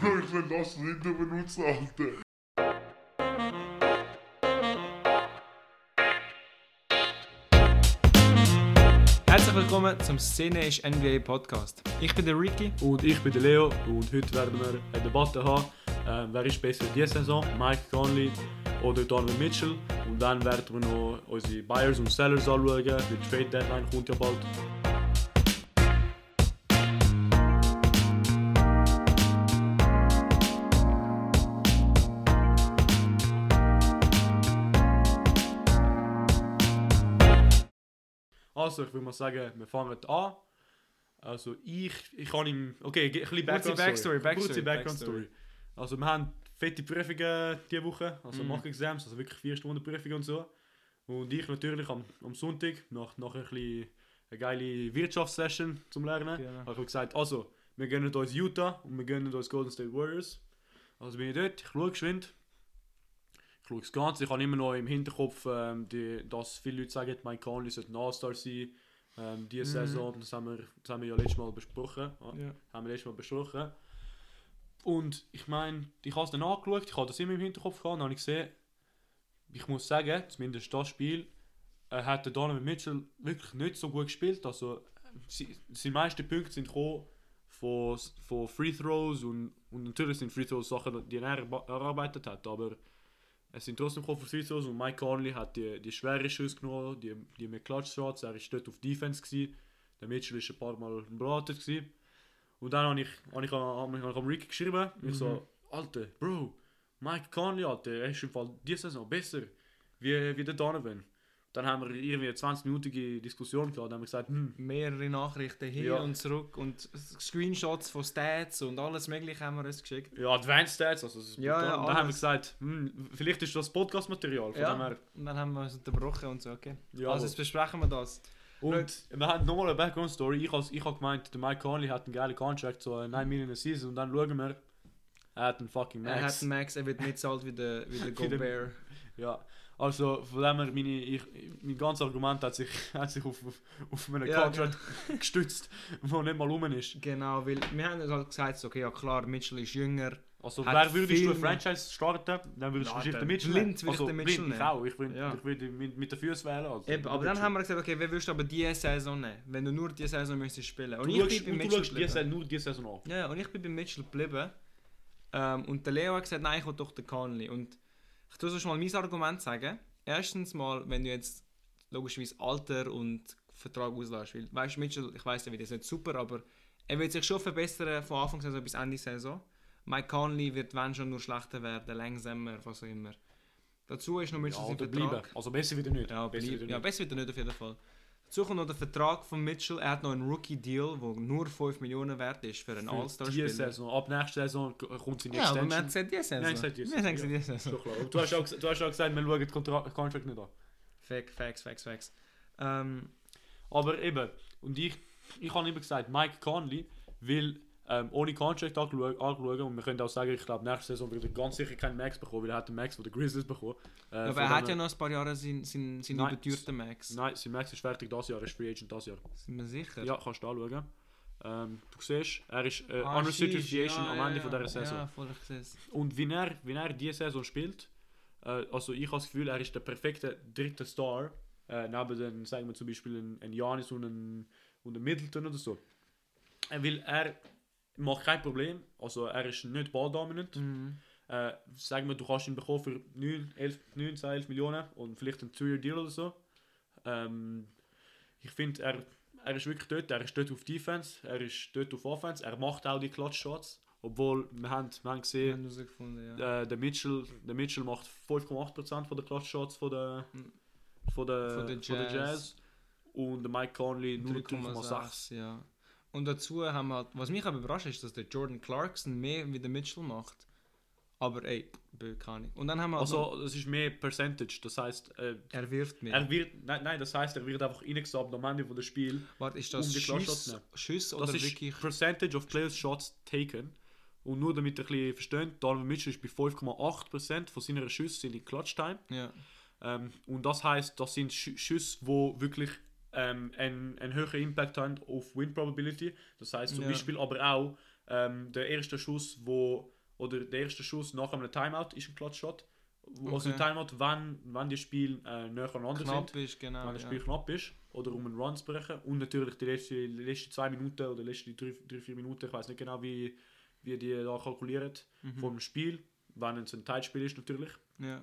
Bro, ich will das nicht mehr benutzen, Alter. Herzlich willkommen zum Szene ist NBA Podcast. Ich bin der Ricky. Und ich bin der Leo und heute werden wir eine Debatte haben, äh, wer ist besser diese Saison, Mike Conley oder Donovan Mitchell. Und dann werden wir noch unsere Buyers und Sellers anschauen, die Trade Deadline kommt ja bald. Also, ich würde mal sagen, wir fangen an. Also, ich, ich kann ihm. Okay, ein bisschen Background, Backstory, Backstory, Background Backstory. Story. Also, wir haben fette Prüfungen diese Woche, also Mhm. Mock Exams, also wirklich vier Stunden Prüfungen und so. Und ich natürlich am, am Sonntag, nach, nach ein bisschen eine geile Wirtschaftssession zum Lernen, Genau. habe ich gesagt, also, wir gönnen uns Utah und wir gönnen uns Golden State Warriors. Also bin ich dort, ich schaue geschwind. Ich schaue das Ganze, ich habe immer noch im Hinterkopf, ähm, die, dass viele Leute sagen, Mike Conley sollte ein All-Star sein. Ähm, diese Mhm. Saison, das haben, wir, das haben wir ja letztes Mal besprochen. Ja, Ja. Haben wir letztes Mal besprochen. Und ich meine, ich habe es dann angeschaut, ich habe das immer im Hinterkopf gehabt und habe ich gesehen, ich muss sagen, zumindest das Spiel, äh, hat der Donovan Mitchell wirklich nicht so gut gespielt. Also, sie, seine meisten Punkte sind gekommen von, von Free Throws und, und natürlich sind Free Throws Sachen, die er erarbeitet hat, aber es sind trotzdem von Free Throws und Mike Conley hat die, die schweren Schüsse genommen, die, die mit Clutch Shots, er war dort auf Defense, gewesen. der Mitchell war ein paar Mal beraten. Gewesen. Und dann habe ich, habe ich, habe ich, habe ich am Rick geschrieben, ich so, Alter, Bro, Mike Conley, Alter, er ist im Fall diese Saison besser wie, wie der Donovan. Dann haben wir irgendwie eine 20-minütige Diskussion gehabt, dann haben wir gesagt, hm, Mehrere Nachrichten hin Ja. und zurück und Screenshots von Stats und alles mögliche haben wir uns geschickt. ja, Advanced Stats, also Ja, ja, Und dann haben wir gesagt, hm, vielleicht ist das Podcast-Material, von dem Ja, her, und dann haben wir uns unterbrochen und so, okay. Ja, also jetzt besprechen wir das. Und wir haben nochmal eine Background-Story. Ich habe ich hab gemeint, der Mike Conley hat einen geilen Contract, so eine 9 Millionen Season. Und dann schauen wir, er hat einen fucking Er hat Max. einen Max, er wird nicht zahlt wie der, wie der Gobert. Ja, also von dem her, meine, ich, mein ganzes Argument hat sich, hat sich auf, auf, auf einen Ja, Contract gestützt, der nicht mal rum ist. Genau, weil wir haben halt gesagt, okay, ja klar, Mitchell ist jünger. Also wer würdest du ein Franchise starten, dann würdest du Ja, wahrscheinlich dann den Mitchell blind würde ich also, den blind, Mitchell ich auch. Ich würde Ja. ich würde mit, mit den Füßen wählen. Also, Eben, aber dann haben wir gesagt, okay, wer willst du aber diese Saison nehmen, wenn du nur diese Saison müsstest spielen. Und du ich schaust, bin und du schaust die geblieben. Saison, nur die Saison an. Ja, ja, und ich bin bei Mitchell geblieben. Ähm, und der Leo hat gesagt, nein, ich will doch den Conley. Und ich tue sonst mal mein Argument sagen. Erstens mal, wenn du jetzt logischerweise Alter und Vertrag auslässt. Weil, weißt du, Mitchell, ich weiß ja, wie das ist nicht super, aber er wird sich schon verbessern von Anfang Saison bis Ende Saison. Mike Conley wird, wenn schon, nur schlechter werden, langsamer, was auch immer. Dazu ist noch Ja, Mitchell sein oder Vertrag. bleiben. Also besser wieder nicht. Ja, besser wieder ja, nicht. besser wird er nicht auf jeden Fall. Dazu kommt noch der Vertrag von Mitchell. Er hat noch einen Rookie-Deal, der nur 5 Millionen wert ist für einen Für diese All-Star-Spieler. Saison. Ab nächster Saison kommt seine Ja, aber man Extension. hat gesagt, diese Saison. Nein, gesagt, diese Wir haben Saison, gesagt, diese Saison. Du hast auch, du hast auch gesagt, wir schauen den Contract nicht an. Fact, Facts, Facts, Facts. Ähm, Aber eben, und ich, ich habe immer gesagt, Mike Conley will ähm, ohne Contract anschauen und wir können auch sagen, ich glaube, nächste Saison wird er ganz sicher keinen Max bekommen, weil er hat den Max von den Grizzlies bekommen. Äh, aber von er hat ja noch ein paar Jahre seinen sein, sein Nein, überteuerten Max. Nein, sein Max ist fertig das Jahr, er ist Free Agent das Jahr. Sind wir sicher? Ja, kannst du anschauen. Ähm, du siehst, er ist äh, Ah, unrestricted free agent ja, am ja, Ende ja. von dieser Saison. Ja, voll. Und wie er, wie er diese Saison spielt, äh, also ich habe das Gefühl, er ist der perfekte dritte Star, äh, neben den, sagen wir zum Beispiel ein, ein Janis und ein, und ein Middleton oder so. Er will, er macht kein Problem, also er ist nicht balldominant. Mhm. Äh, sagen wir, du kannst ihn bekommen für 9, 11, 9 10, 11 Millionen und vielleicht ein 2-Year-Deal oder so. Ähm, ich finde, er, er ist wirklich dort, er ist dort auf Defense, er ist dort auf Offense, er macht auch die Clutch-Shots, obwohl wir haben, wir haben Wir gesehen, haben herausgefunden, ja. äh, der, Mitchell, der Mitchell macht 5,8% von den Clutch-Shots von der, von der, Von von der der Jazz. Jazz. und der Mike Conley nur 3,6. 3,6, ja. Und dazu haben wir halt, was mich auch überrascht ist, dass der Jordan Clarkson mehr wie der Mitchell macht. Aber ey, keine. Und dann haben wir halt noch, Also es ist mehr Percentage, das heißt, äh, er wirft mehr. er wird, nein, nein, das heißt, er wird einfach reingesubbt am Ende von des Spiel. Warte, ist das um Schuss. Schuss Das oder ist wirklich... Percentage of Players Shots taken. Und nur damit ihr ein bisschen versteht, Donovan Mitchell ist bei 5,8% von seinen Schüssen sind in Clutch Time. Ja. Ähm, und das heißt, das sind Sch Schüsse, wo wirklich ähm, einen, einen höheren Impact haben auf Win Probability. Das heißt zum Ja. Beispiel aber auch ähm, der erste Schuss, wo oder der erste Schuss nach einem Timeout ist ein Clutch Shot. Also ein Okay. Timeout, wenn, wenn die Spiele äh, näher aneinander Knapp sind, ist, genau. wenn das ja. Spiel knapp ist oder um einen Run zu brechen und natürlich die letzten die letzten zwei Minuten oder die letzten drei, drei vier Minuten, ich weiß nicht genau wie, wie die da kalkulieren Mhm. vor dem Spiel, wenn es ein Teilspiel ist natürlich. Ja.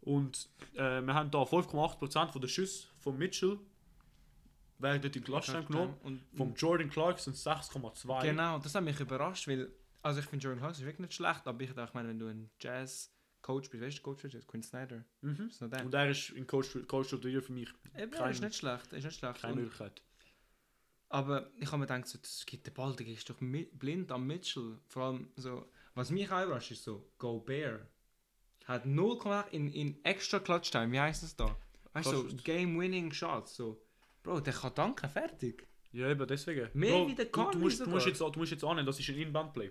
Und äh, wir haben da 5,8% von den Schüssen von Mitchell werden in Clutchtime genommen. Und Vom Jordan Clark sind es 6,2. Genau, das hat mich überrascht, weil, also ich finde Jordan Clarkson wirklich nicht schlecht, aber ich dachte, ich meine, wenn du ein Jazz-Coach bist, weißt du, Coach ist Quinn Snyder. Mhm. Ist der. Und er ist in Coach, Coach of the Year für mich Eben, kein- ist nicht schlecht, ist nicht schlecht. keine Und, Möglichkeit. aber ich habe mir gedacht, so, das gibt den Ball, der ist doch blind am Mitchell. Vor allem so, was mich auch überrascht ist so, Gobert hat 0,8 in, in extra Clutch Time, wie heißt das da? Weißt du, so, Clutch- Game-Winning Shots, so. Bro, der kann danken, fertig. Ja, eben deswegen. Mehr wie der du, du, musst, du, musst jetzt, du musst jetzt annehmen, das ist ein Inbound-Play.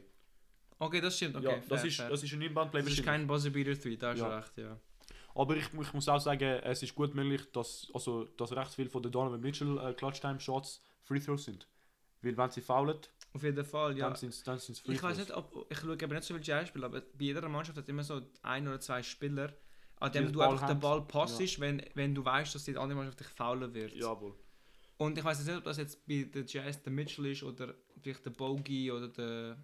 Okay, das stimmt, okay. ja, das, fair, ist, fair. das ist ein Inbound-Play. das ist kein Buzzer Beater 3, da hast du Ja. recht, ja. Aber ich, ich muss auch sagen, es ist gut möglich, dass, also, dass recht viel von den Donovan Mitchell äh, Clutch-Time-Shots Free Throws sind. Weil wenn sie foulen, Auf jeden Fall, ja. dann sind es dann sind's Free Ich weiß nicht, ob ich schaue eben nicht so viel Jazz-Spiele, aber bei jeder Mannschaft hat immer so ein oder zwei Spieler, an dem du Ball einfach den. Ball passest, wenn, wenn du weißt, dass die andere Mannschaft dich faulen wird. Jawohl. Und ich weiß nicht, ob das jetzt bei der Jazz der Mitchell ist oder vielleicht der Bogey oder der.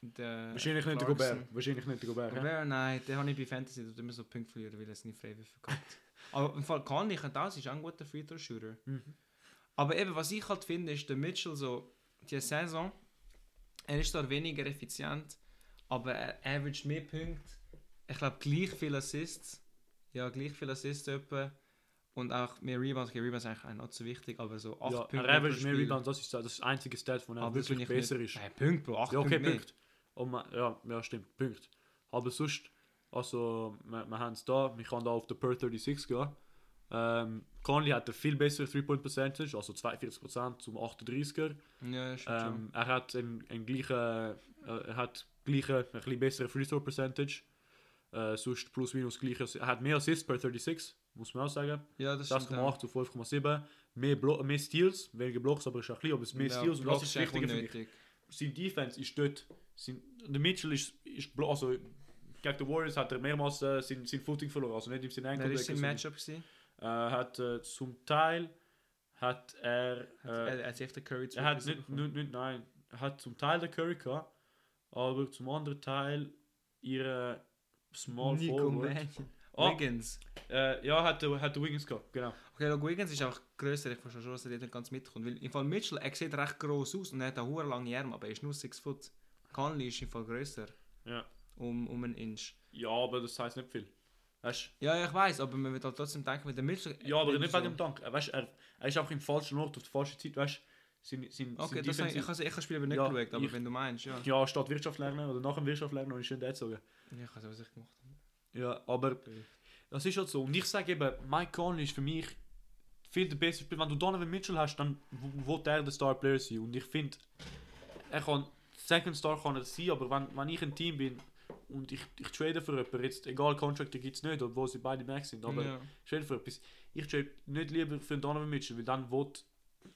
der Wahrscheinlich nicht der Clarkson. Gobert. Wahrscheinlich nicht der Gobert. Gobert, nein, den habe ich bei Fantasy dort immer so Punkte verlieren, weil er nicht Freiwürfe gehabt Aber im Fall kann ich das, ist auch ein guter Free Throw Shooter. Mhm. Aber eben, was ich halt finde, ist der Mitchell so, die Saison, er ist zwar weniger effizient, aber er averaged mehr Punkte. Ich glaube, gleich viele Assists. Ja, gleich viele Assists etwa. Und auch mehr Rebounds. Okay, Rebounds ist eigentlich auch nicht so wichtig, aber so 8 Ja, Punkte. er average mehr. Rebounds, das ist das einzige Stat, von er Aber das wirklich besser nicht. ist. Nein, Punkt, Bro. 8 Ja, okay, Punkte. Punkt. Man, ja, ja, stimmt, Punkt. Aber sonst, also, wir, wir haben es da, wir können da auf den Per 36 gehen. Ähm, Conley hat eine viel bessere 3-Point-Percentage, also 42% zum 38er. Ja. Ähm, er hat einen, einen gleichen, äh, er hat gleiche, ein bisschen bessere Free Throw Percentage. Äh, sonst plus minus gleiches. Er hat mehr Assists per 36, muss man auch sagen. Ja, das stimmt. ja. 6,8 zu 5,7. Mehr, Blo mehr Steals, weniger Blocks, aber ist auch klein, aber es ist mehr Ja, Steals und das ist wichtiger für mich. Sein Defense ist dort. Sein, der Mitchell ist, ist also gegen die Warriors hat er mehrmals äh, sein, sein Footing verloren, also nicht in seinen Wer Ankle ist sein Matchup gewesen? Äh, hat äh, zum Teil hat er, Hat, äh, er, er hat Curry er hat nicht, nicht, nicht, nein, hat zum Teil den Curry gehabt, aber zum anderen Teil ihre Small Nico Forward. Mannion. Ah. Wiggins. Äh, ja, hat, hat der Wiggins gehabt, genau. Okay, look, Wiggins ist auch grösser, ich verstehe schon, dass er nicht ganz mitkommt. Weil im Fall Mitchell, er sieht recht gross aus und er hat eine hohe lange Arme, aber er ist nur 6 Foot. Conley ist im Fall grösser. Ja. Um, um einen Inch. Ja, aber das heißt nicht viel. Weißt, Ja, ich weiß, aber man wird halt trotzdem denken, mit dem Mitchell. ja, aber nicht wegen dem Dank. Er, weißt, er, er ist einfach im falschen Ort auf der falschen Zeit, weißt sein, sein, Okay, sein das habe ich, habe- ich habe das Spiel aber nicht Ja, geschaut, aber ich- wenn du meinst, ja. Ja, statt Wirtschaft lernen oder nach dem Wirtschaft lernen, ist schön sagen. Ja, ich auch, was ich gemacht habe. Ja, aber das ist halt so. Und ich sage eben, Mike Conley ist für mich viel der beste Spieler. Wenn du Donovan Mitchell hast, dann wird er der Star Player sein. Und ich finde, er kann, Second Star kann er sein, aber wenn, wenn ich ein Team bin und ich, ich trade für jemanden, jetzt, egal, Contractor gibt es nicht, obwohl sie beide Max sind, aber ja. ich trade für etwas. Ich trade nicht lieber für Donovan Mitchell, weil dann wird,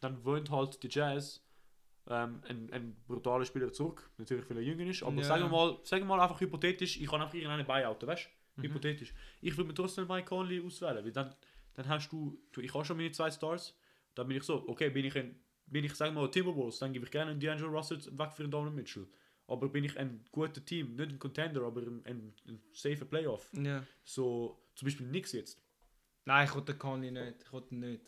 dann wollen halt die Jazz ähm, ein, ein brutaler Spieler zurück. Natürlich, weil er jünger ist, aber Ja. sagen, wir mal, sagen wir mal einfach hypothetisch, ich kann einfach irgendeinen Buyout, weißt du? Mhm. Hypothetisch. Ich würde mir trotzdem Mike Conley auswählen, weil dann, dann hast du, ich habe schon meine zwei Stars, dann bin ich so, okay, bin ich ein, bin ich, sagen wir mal, Timberwolves, dann gebe ich gerne einen D'Angelo Russell weg für einen Donovan Mitchell. Aber bin ich ein guter Team, nicht ein Contender, aber ein, ein, ein safer Playoff. ja. So, zum Beispiel nix jetzt. Nein, ich wollte Conley nicht. Ich wollte nicht.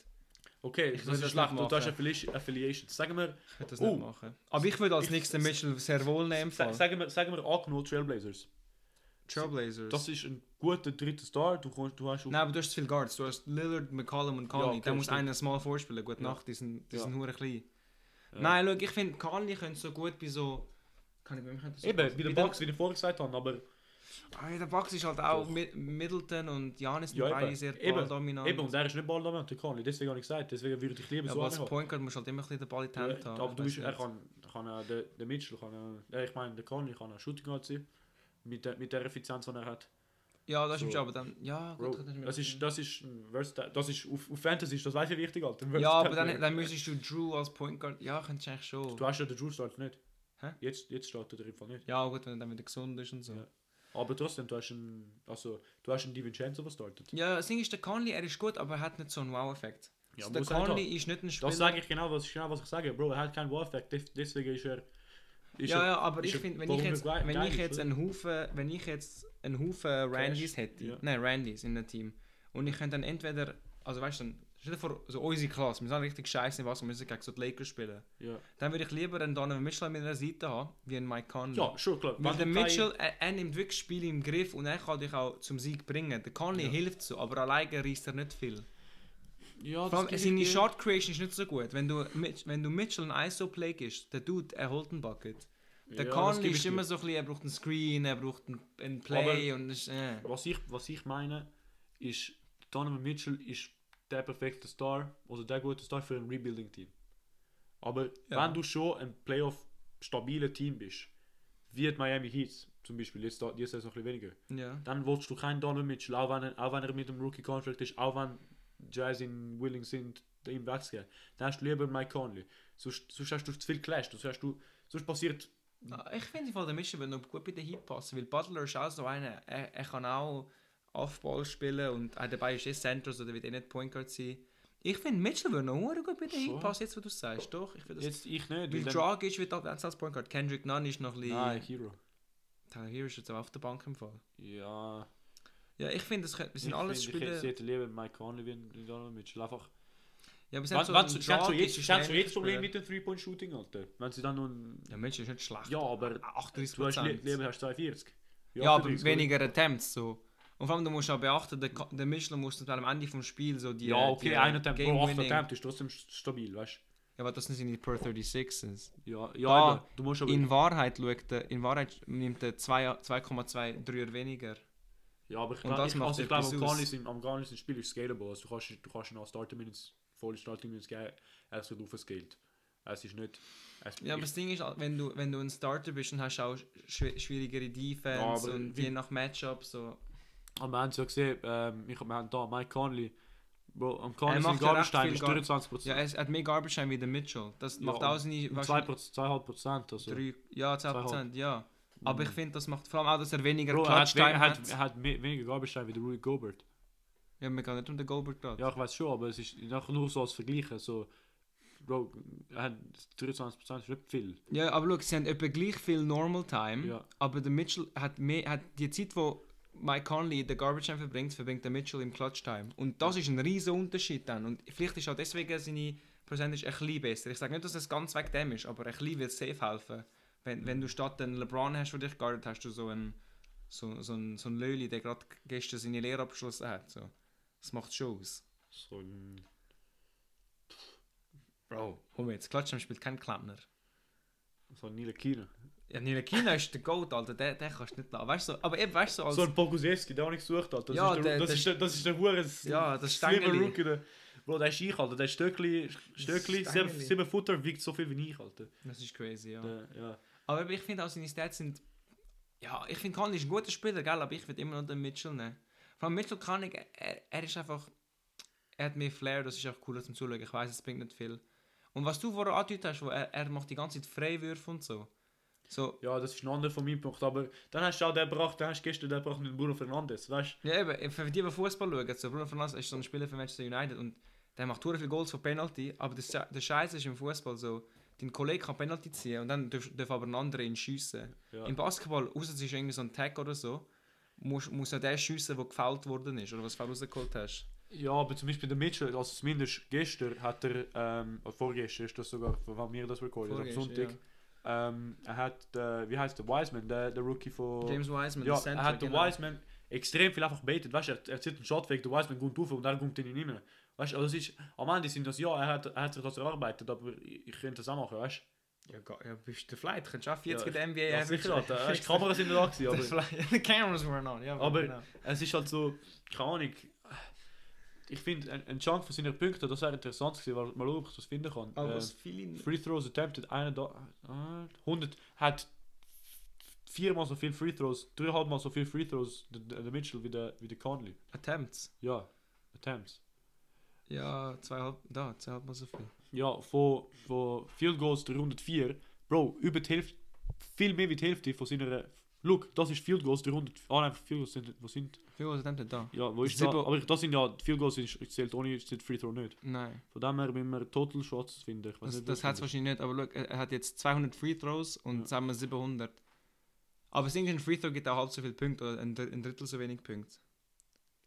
Okay, Ich das ist das schlecht, du hast. Affili Affiliations. Sagen wir, Ich würde das Oh. nicht machen. Aber ich würde als nächsten Mitchell sehr wohl nehmen. sa sagen wir, sagen wir angenommen Trailblazers. Trailblazers. Das ist ein guter dritter Star. Du, du hast Nein, aber du hast zu viele Guards. Du hast Lillard, McCollum und Conley. Ja, okay, da muss stimmt. einer small vorspielen. Gute Ja. Nacht, die sind, die Ja. sind hure klein. Ja. Nein, schau, ich finde, Conley könnte so gut bei so... Kann ich bei mir so Eben, bei den den- Bucks, wie ich vorher gesagt habe, aber Ah, der Bucks ist halt auch Doch. Mi Middleton und Janis sind Ja, beide eben. sehr balldominant. eben, und er ist nicht balldominant, der Conley. Deswegen habe ich gesagt, deswegen würde ich lieber Ja, so aber als haben. Point Guard musst du halt immer ein bisschen den Ball in die Ja, Hand haben. aber du bist, er kann, kann äh, der, der Mitchell kann, äh, ich meine, der Conley kann ein Shooting Guard sein. Mit der, mit der Effizienz, die er hat. Ja, das So. stimmt aber dann. Ja, Bro, gut, das das ist, das ist, versatile- das ist auf, auf Fantasy ist das du wichtig, Alter. Ja, aber dann, dann müsstest du Drew als Point Guard. Ja, könntest du eigentlich schon. Du hast ja den Drew startet nicht. Hä? Jetzt, jetzt startet er im Fall nicht. Ja, gut, wenn er dann wieder gesund ist und so. Ja. Aber trotzdem, du hast einen, also, du hast einen DiVincenzo, der startet. Ja, das Ding ist, der Conley, er ist gut, aber er hat nicht so einen Wow-Effekt. Ja, also der er Conley ist nicht ein Spieler. Das sage ich genau, was, genau, was ich sage. Bro, er hat keinen Wow-Effekt, des- deswegen ist er... Ist ja, ja, aber ich finde, wenn ich jetzt, wenn geil ich ist, jetzt oder? einen Haufen, wenn ich jetzt einen Haufen Randys hätte, ja. nein, Randys in einem Team, und ich könnte dann entweder, also weißt du, stell dir vor, so unsere Klasse, wir sind richtig scheiße in was, wir müssen gegen so die Lakers spielen. ja. Dann würde ich lieber einen Donovan Mitchell an meiner Seite haben, wie einen Mike Conley. ja, schon klar. Weil der Mitchell, er, er nimmt wirklich Spiele im Griff und er kann dich auch zum Sieg bringen. Der Conley Ja. hilft so, aber alleine reißt er nicht viel. Ja, Vor allem, das seine. Shot Creation ist nicht so gut. Wenn du, Mitch- wenn du Mitchell ein ISO-Play gibst, der Dude, er holt einen Bucket. Der Ja, Conley ist dir. immer so ein bisschen, er braucht einen Screen, er braucht einen, einen Play und ist, äh. Was ich, was ich meine, ist, Donovan Mitchell ist der perfekte Star, also der gute Star für ein Rebuilding-Team. Aber Ja. wenn du schon ein Playoff-stabiles Team bist, wie die Miami Heat zum Beispiel, jetzt, da- jetzt ist es noch ein bisschen weniger, Ja. dann willst du keinen Donovan Mitchell, auch wenn, er, auch wenn er mit dem Rookie-Contract ist, auch wenn Jazz in willing sind, ihm wegzugeben. Dann hast du lieber Mike Conley. Sonst, sonst hast du zu viel Clash, sonst, hast du, sonst passiert... Ich finde von der Mitchell wird noch gut bei den Heat passen, weil Butler ist auch so einer, er, er kann auch Off-Ball spielen und auch dabei ist er Center, also der wird eh nicht Point Guard sein. Ich finde Mitchell würde noch gut bei den Schon? passen, jetzt wo du es sagst. Doch, ich finde das... Jetzt ich nicht. weil Dragic wird auch als Point Guard, Kendrick Nunn ist noch ein bisschen... Nein, Hero. Tyler Hero ist jetzt auch auf der Bank im Fall. Ja... Ja, ich finde, das, könnte- das sind ich alles find, Spiele... Ich hätte lieber Mike Conley wie Donovan Mitchell. Einfach. Ja, aber Wenn, hat so wenn, einen sie sie haben Dragic jetzt, ist sie haben jetzt Problem mit dem Three-Point-Shooting, Alter. Wenn sie dann ein... Ja, Mitchell ist nicht schlecht. Ja, aber 38 du hast li lieber hast 42. Ja, aber 38, weniger Attempts so. Und vor allem, du musst auch beachten, der, der Mitchell muss dann am Ende vom Spiel so die. Ja, okay, die, ein Attempt pro 8 Game-Winning- Attempt ist trotzdem st- stabil, weißt Ja, aber das sind seine per 36s. du? Ja, ja Da. Du musst aber... In Wahrheit schaut in Wahrheit nimmt er zwei- 2,2 Dreier weniger. Ja, aber ich, und glaub- das ich, macht also ich glaube, am im, am im Spiel ist scalable. Also du kannst, du kannst ihn als Starting Minutes, volle Starting Minutes geben, er ist aufgescaled. Es ist nicht... Es, Ja, aber das Ding ist, wenn du, wenn du ein Starter bist, dann hast du auch schwi- schwierigere Defense Ja, und je nach Matchup so. aber wir haben es ja gesehen, ähm, ich, wir haben da Mike Conley. Bro, am Conley sein Garbage viel ist Gar- 23%. Ja, er hat mehr Garbage Time wie der Mitchell. Das Ja, macht auch seine. um wahrscheinlich 2%, 2,5%. Also. Ja, 10%, ja. Aber ich finde, das macht vor allem auch, dass er weniger Bro, hat, Clutch-Time er hat. hat, er hat me- weniger Garbage Time wie der Rudy Gobert. Ja, wir gehen nicht um den Goldberg gerade. Ja, ich weiß schon, aber es ist nachher nur so als Vergleich. So, Bro, er hat 23% ist nicht viel. Ja, aber schau, sie haben etwa gleich viel Normal Time, Ja. aber der Mitchell hat mehr, hat die Zeit, wo Mike Conley den Garbage Time verbringt, verbringt der Mitchell im Clutch Time. Und das ist ein riesen Unterschied dann. Und vielleicht ist auch deswegen seine Percentage ein bisschen besser. Ich sage nicht, dass es ganz weg dem ist, aber ein bisschen wird safe helfen. Wenn, wenn du statt einen LeBron hast, der dich guardet, hast du so einen, so, so einen, so einen Löli, der gerade gestern seine Lehre abgeschlossen hat. So. Das macht schon aus. So ein. Bro, mir jetzt. Time spielt kein Klempner. So ein Nile Kina. Ja, Nilekina ist der Goat, Alter, den, den kannst du nicht lassen. Weißt du, so, aber eben, weißt du, so als... So ein Pokusewski, der auch nicht gesucht hat. Das, Ja, ist, der- der, das, der- ist der, das ist der Hure. Ja, das Stängeli. Der, Bro, der ist ich, Alter. Der ist Stöckli, Stöckli, Stängeli. 7, 7 Futter wiegt so viel wie ich, Alter. Das ist crazy, ja. Der, ja. Aber ich finde auch seine Stats sind... Ja, ich finde Conley ist ein guter Spieler, gell, aber ich würde immer noch den Mitchell nehmen. Vor allem Mitchell kann ich, er, er ist einfach... Er hat mehr Flair, das ist auch cooler zum Zuschauen. Ich weiß, es bringt nicht viel. Und was du vorher angedeutet hast, wo er, er macht die ganze Zeit Freiwürfe und so. So, ja, das ist ein anderer von meinem Punkt. Aber dann hast du auch den gebracht, dann hast du gestern den gebracht mit Bruno Fernandes, weißt Ja, eben, für die, die Fußball schauen, so Bruno Fernandes ist so ein Spieler für Manchester United und der macht hure viele Goals von Penalty, aber der Scheiß ist im Fußball so, dein Kollege kann Penalty ziehen und dann darf, darf aber ein anderer ihn schiessen. Ja. Im Basketball, außer es ist irgendwie so ein Tag oder so, muss, muss ja der schiessen, der gefällt worden ist oder was du rausgeholt hast. Ja, aber zum Beispiel der Mitchell, also zumindest gestern hat er, ähm, oder vorgestern ist das sogar, wann wir das recorden, also am Sonntag, ähm, er hat, äh, wie heißt der, Wiseman, der, der Rookie von... James Wiseman, ja, der Center, er hat den genau. Wiseman extrem viel einfach baitet, weißt du, er, er zieht einen Shot weg, der Wiseman kommt rauf und er kommt ihn nicht mehr. Weißt du, also es ist, am Ende sind das, ja, er hat, er hat sich das erarbeitet, aber ich, ich könnte das auch machen, weißt Ja, ga- ja, bist du vielleicht, könntest du auch 40 Ja, in der NBA Ja, sicher, Alter, weißt, die Kameras sind da gewesen, aber... The cameras were on, ja. Aber genau. es ist halt so, keine Ahnung. Ich finde, ein, ein Chunk von seinen Punkten, das wäre interessant gewesen, weil mal ob ich das finden kann. Aber Äh, was viele... Free Throws attempted, einer da, äh, 100, hat viermal so viel Free Throws, dreieinhalb Mal so viel Free Throws, der, der der Mitchell wie der, wie der Conley. Attempts. Ja, Attempts. Ja, zweieinhalb, da, zweieinhalb mal so viel. Ja, von, von Field Goals 304, Bro, über die Hälfte, viel mehr wie die Hälfte von seiner. Look, das ist Field Goals 300. Ah, nein, Field Goals sind, wo sind. Wie viel Attempts da? Ja, wo ist Sieben- da? Aber das sind ja, Field Goals sind, zählt ohne zählt Free Throw nicht. Nein. Von dem her müssen wir Total Shots finden. Ich weiß Das, nicht, das hat es wahrscheinlich nicht, aber look, er hat jetzt 200 Free Throws und Ja. sagen wir 700. Aber das ein Free Throw gibt auch halb so viele Punkte oder ein Drittel so wenig Punkte.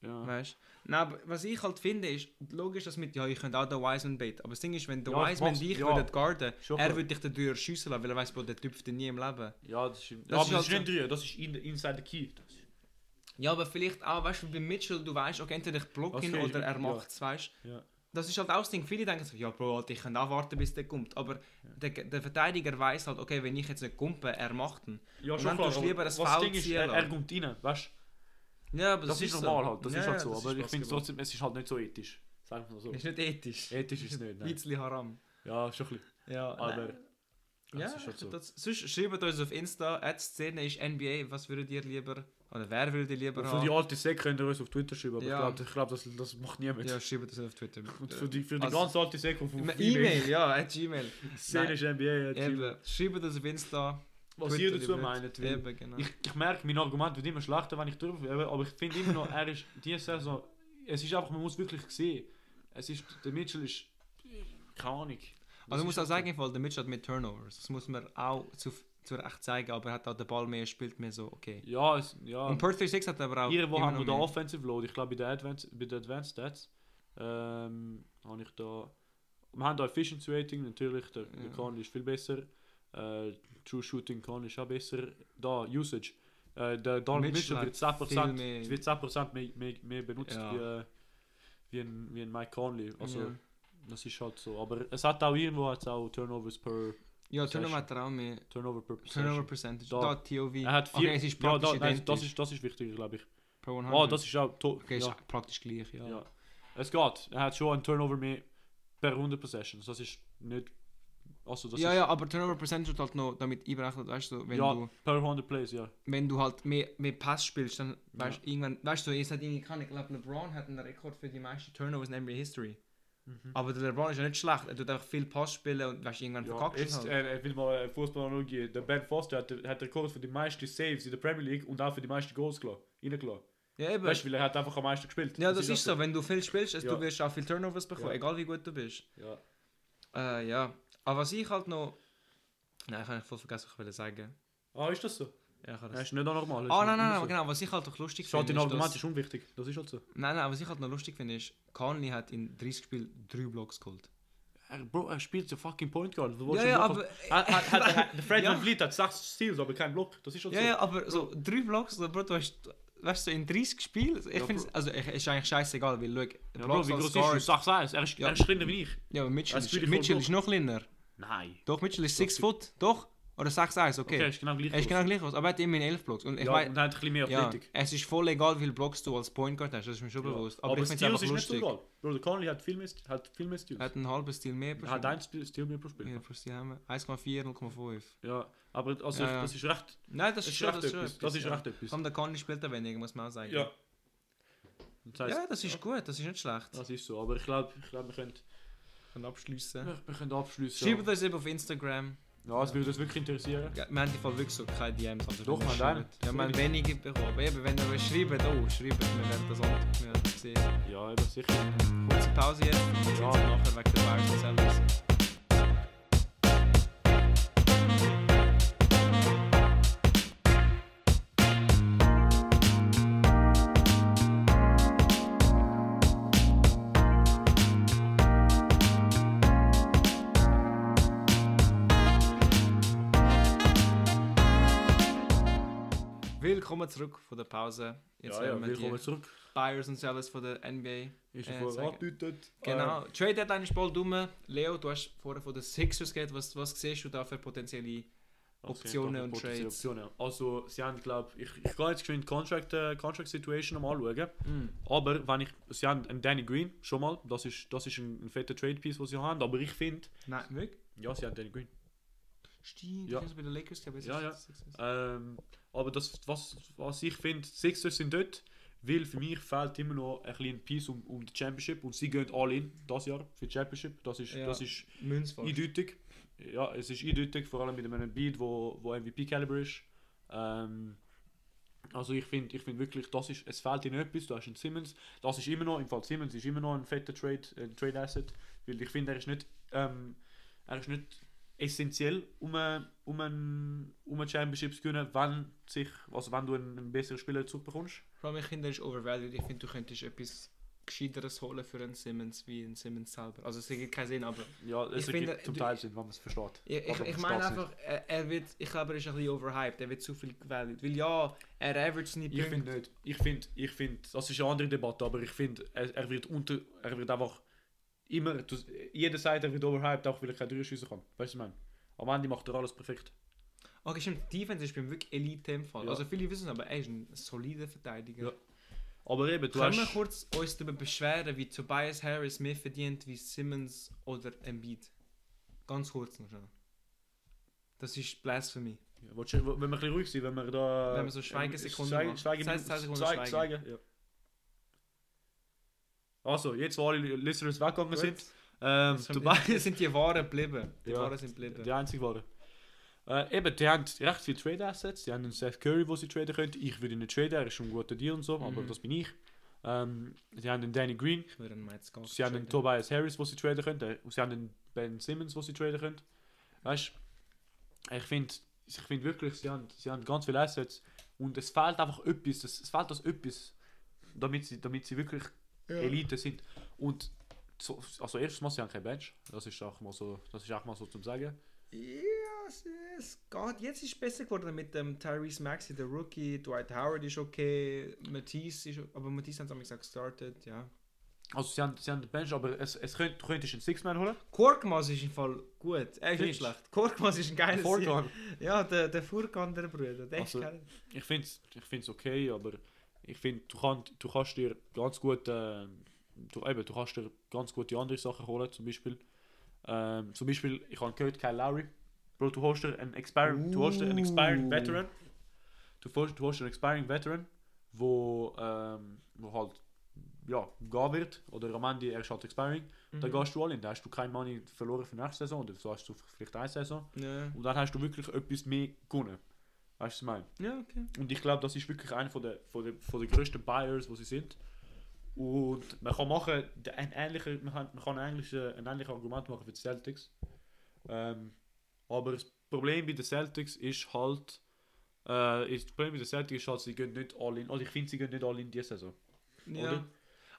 Ja. Weißt du? Nein, aber was ich halt finde, ist, logisch, dass mit, ja, ich könnte auch den Wiseman bait, aber das Ding ist, wenn der Ja, Wiseman dich ja. Schon er würde dich dadurch schiessen lassen, weil er weiß, der Typ nie im Leben. Ja, das ist, ja, Das aber ist das halt ist nicht drin, das ist in, inside the key. Ja, aber vielleicht auch, weißt du, bei Mitchell, du weißt, okay, entweder ich block ihn Okay, oder er ja. macht es, weißt du? ja. Das ist halt auch das Ding. Viele denken so, ja, Bro, ich kann auch warten, bis der kommt. Aber der, der Verteidiger weiß halt, okay, wenn ich jetzt nicht kumpe, er macht ihn. Ja, Und schon dann klar. tust du aber lieber das was Foul Ding ist, ziehen er, er kommt rein, weißt Ja, aber du? Das, ist so. normal halt, das Ja, ist halt ja, so. das Aber ich finde Basketball. trotzdem, es ist halt nicht so ethisch. Sagen wir mal so. Ist nicht ethisch. Ethisch ist es nicht, Ein nein. bisschen haram. Ja, schon ein bisschen. Ja, Aber nein. das ja, ist halt so. das, sonst schreibt uns auf Insta, at Szene ist NBA, was würdet ihr lieber, oder wer würdet ihr lieber Für die haben? alte Sek könnt ihr uns auf Twitter schreiben, aber Ja. ich glaube, glaub, das, das macht niemand. Ja, schreibt das auf Twitter. Und für die, für die Also- ganz alte Sek auf auf E-Mail, ja, at Gmail. Szene ist NBA. ja, Eben, schreibt das auf Insta. Was Twitter, ihr dazu meint. Eben, genau. Ich, ich merke, mein Argument wird immer schlechter, wenn ich drüber aber aber ich finde immer noch, er ist diese Saison, es ist einfach, man muss wirklich sehen, es ist, der Mitchell ist, keine Ahnung. Also ich muss auch sagen, im Fall, der Mitchell hat mehr Turnovers. Das muss man auch zu, zu Recht zeigen, aber er hat auch den Ball mehr, spielt mehr so, okay. Ja, es, ja. Und Perth 36 hat aber auch Irgendwo immer haben wir noch den. Offensive Load, ich glaube bei den Advanced, bei den Advanced Stats, ähm, habe ich da, wir haben da Efficiency Rating, natürlich, der, der Ja. Conley ist viel besser, äh, True Shooting Conley ist auch besser, da, Usage, äh, der Donald Mitchell wird hat 10%, viel mehr- wird 10% mehr, mehr, mehr benutzt Ja. wie, äh, wie, ein, wie ein Mike Conley, also Ja. das ist halt so, aber es hat auch irgendwo hat's auch Turnovers per, Ja. Turnover hat er auch mehr. Turnover per Turnover Possession. Percentage. Da. Da, TOV. Er hat vier, okay, es ist ja, da, nein, das, ist, das ist wichtiger, glaube ich. per 100. Oh, das ist auch, to okay, ja. ist praktisch gleich, ja. Ja. Es geht. Er hat schon einen Turnover mehr per 100 Possessions. Das ist nicht. Also das ja, ist, ja, aber Turnover Percentage wird halt noch damit einberechnet, weißt du, wenn ja, du per 100 Plays, ja. wenn du halt mehr, mehr Pass spielst, dann Ja. weißt du, irgendwann, weißt du, es hat irgendwie kann, ich glaube LeBron hat einen Rekord für die meisten Turnovers in NBA History. Mhm. Aber der LeBron ist ja nicht schlecht, er tut einfach viel Pass spielen und weißt du, irgendwann ja verkackst jetzt, halt. äh, ich will mal eine Fußballanalogie. Der Ben Foster hat, hat den Rekord für die meisten Saves in der Premier League und auch für die meisten Goals gelassen. Reingelassen. Ja, eben. Weißt du, weil er hat einfach am meisten gespielt. ja, das, ist auch so, wenn du viel spielst, also Ja. du wirst auch viel Turnovers bekommen, Ja. egal wie gut du bist. Ja. Äh, ja. Aber was ich halt noch. Nein, ich habe voll vergessen, was ich wollte sagen. Ah, ist das so? Ja, ich habe Das das. ist nicht auch normal. Ah, nein, nein, nein, genau. Was ich halt auch lustig Schaut, finde. dein ist, Argument dass- unwichtig. Das ist halt so. Nein, nein, was ich halt noch lustig finde, ist, Conley hat in 30 Spielen 3 Blocks geholt. Er, Bro, er spielt so fucking Point Guard. Ja, ja, aber. Er- er- er- er- Der Fred Ja. Vliet hat 6 Steals, aber kein Block. Das ist halt Ja, so. ja, aber so 3 Blocks, so, Bro, du hast. Weißt du, in 30 Spielen, ich Ja, finde Bro. also ich, ist eigentlich scheißegal, weil, schau, Ja, Bro, wie groß ist du? Sag es, er ist, Ja. er ist kleiner wie ich. Ja, aber Mitchell, ist, Mitchell ist noch kleiner. Nein. Doch, Mitchell ist Doch, 6 Foot, doch? Oder 6'1, Okay, okay. er ist genau gleich er ist genau gleich groß, aber er hat immerhin 11 Blocks. Und ich ja, mein, und er hat ein bisschen mehr ja, es ist voll egal, wie viele Blocks du als Point Guard hast, das ist mir schon Ja. bewusst. Aber, Aber, ich finde es ist einfach nicht so lustig. egal. Bro, der Conley hat viel mehr, hat viel mehr Steals. Er hat ein halbes Stil mehr pro Er hat Spiel. ein Steal Steal mehr pro Spiel. Ja, pro Stil haben wir 1,4, 0,5. Ja, aber also Ja, ja. das ist recht, Nein, das das ist ist schon, recht das ist etwas. Das ist recht etwas. Komm, der Conley spielt er weniger, muss man auch sagen. Ja. Das heißt, ja, das ist gut, das ist nicht schlecht. das ist so. Aber ich glaube, ich glaub, wir können, können abschließen. ja, wir können abschließen. Schreibt uns eben auf Instagram. Ja, es würde uns wirklich interessieren. Ja, wir haben die Fall wirklich so keine DMs. Also Doch, wir haben. Ja, wir haben wenige bekommen. Aber eben, wenn ihr was schreibt, oh, schreibt, wir werden das auch wir sehen. Ja, eben sicher. Kurze Pause jetzt, und wir Ja. sind nachher wegen der Virus und. Willkommen zurück von der Pause. Jetzt ja, ja, wir willkommen die zurück. Buyers und Sellers von der NBA. Ist Äh, vorher angedeutet. Genau. Trade Deadline ist bald rum. Leo, du hast vorher von den Sixers geredet. Was, was siehst du da für potenzielle Optionen und Trades. Optionen. Also, sie haben, glaube ich, ich gehe jetzt geschwind Contract, äh, Contract Situation mal anschauen. Mm. Aber wenn ich, sie haben einen Danny Green schon mal, das ist, das ist ein, ein fetter Trade Piece, was sie haben. Aber ich finde, Nein, wirklich? ja, sie haben Danny Green. Stimmt, Ja. ja. bei den Lakers gehabt. Ja, ja. Ähm, aber das, was, was ich finde, Sixers sind dort, weil für mich fehlt immer noch ein bisschen Piece um, um die Championship und sie gehen all in das Jahr für die Championship. Das ist, Ja. das ist Münzfall. eindeutig. Ja, es ist eindeutig, vor allem mit einem Beat, wo, wo MVP-Caliber ist. Ähm, also ich finde ich find wirklich, das ist, es fehlt ihnen etwas. Du hast einen Simmons, das ist immer noch, im Fall Simmons ist immer noch ein fetter Trade, ein Trade Asset, weil ich finde, er ist nicht, ähm, er ist nicht essentiell, um, ein- um, ein, um ein Championship zu gewinnen, wenn, sich, also wenn du einen, einen besseren Spieler zurückbekommst. Vor allem, ich finde, ist overvalued. Ich finde, du könntest etwas Gescheiteres holen für einen Simmons wie einen Simmons selber. Also es ergibt keinen Sinn, aber Ja, es ergibt zum Teil Sinn, wenn man es versteht. ich, ich, ich meine einfach, er, wird, ich glaube, er ist ein bisschen overhyped. Er wird zu viel gevalued. Weil ja, er average seine Ich finde nicht. Ich finde, ich find, das ist eine andere Debatte, aber ich finde, er, er wird unter, er wird einfach immer, du, jeder er wird overhyped, auch weil er keine Dreier schiessen kann. Weißt du, was ich meine? Am Ende macht er alles perfekt. Okay, stimmt. Die Defense ist beim wirklich Elite im Fall. Ja. Also viele wissen es, aber er ist ein solider Verteidiger. Ja. Aber eben, du Können wir hast... kurz uns darüber beschweren, wie Tobias Harris mehr verdient wie Simmons oder Embiid? Ganz kurz noch schnell. Das ist Blasphemy. Ja, willst du- wenn wir ein bisschen ruhig sind, wenn wir da... Wenn wir so Schweigesekunden Schweige, machen. Schweige, Schweige, Schweigen. Schweigen, ja. Also, jetzt wo alle Listeners weggegangen Gut. sind, ähm, das sind die Waren geblieben. Die Ja, Waren sind geblieben. Die einzige waren. Äh, eben, die haben recht viele Trade Assets. Die haben einen Seth Curry, wo sie traden können. Ich würde ihn nicht traden, er ist schon ein guter Deal und so, aber Mhm. das bin ich. Ähm, sie haben einen Danny Green, Ich würde ihn jetzt sie haben einen. Tobias Harris, wo sie traden können. äh, Sie haben einen Ben Simmons, wo sie traden können. Weißt du, ich finde ich find wirklich, sie haben, sie haben ganz viele Assets und es fehlt einfach etwas. Es, es fehlt das etwas, damit sie, damit sie wirklich Elite sind. Und so, also erstens mal, sie haben kein Bench. Das ist auch mal so, das ist auch mal so zum Sagen. Ja, es, es geht. Jetzt ist es besser geworden mit dem Tyrese Maxey, der Rookie. Dwight Howard ist okay. Matisse ist aber Matisse haben sie gesagt gestartet, ja. Also sie haben, sie haben den Bench, aber es, es könnt, du könntest einen Six-Man holen. Korkmaz ist im Fall gut. Er ist nicht schlecht. Korkmaz ist ein geiler Vorgang. Ja, der, der Furkan, der Bruder. Der Also, ist geil. Ich finde es ich find's okay, aber ich finde, du, kann, du kannst dir ganz gut, äh, du, eben, du kannst dir ganz gute andere Sachen holen, zum Beispiel. Ähm, zum Beispiel, ich habe gehört, Kyle Lowry. Bro, du holst dir einen Expiring, du dir einen Expiring. Veteran. Du du dir einen Expiring Veteran, wo, ähm, wo halt ja, gehen wird, oder am Ende er ist halt Expiring, dann Mhm. gehst du all in. Da hast du kein Money verloren für nächste Saison, oder so hast du vielleicht eine Saison. Ja. Und dann hast du wirklich etwas mehr gewonnen. Weißt du, was ich meine? ja, okay. Und ich glaube, das ist wirklich einer von der, von der, von der größten Buyers, wo sie sind. Und man kann machen, ein ähnlicher, man kann, man kann ein, ähnliches, ein ähnliches Argument machen für die Celtics. Ähm, aber das Problem bei den Celtics ist halt, äh, ist, das Problem bei den Celtics ist halt, sie gehen nicht all in. Also ich finde, sie gehen nicht all in diese Saison. Ja. Oder?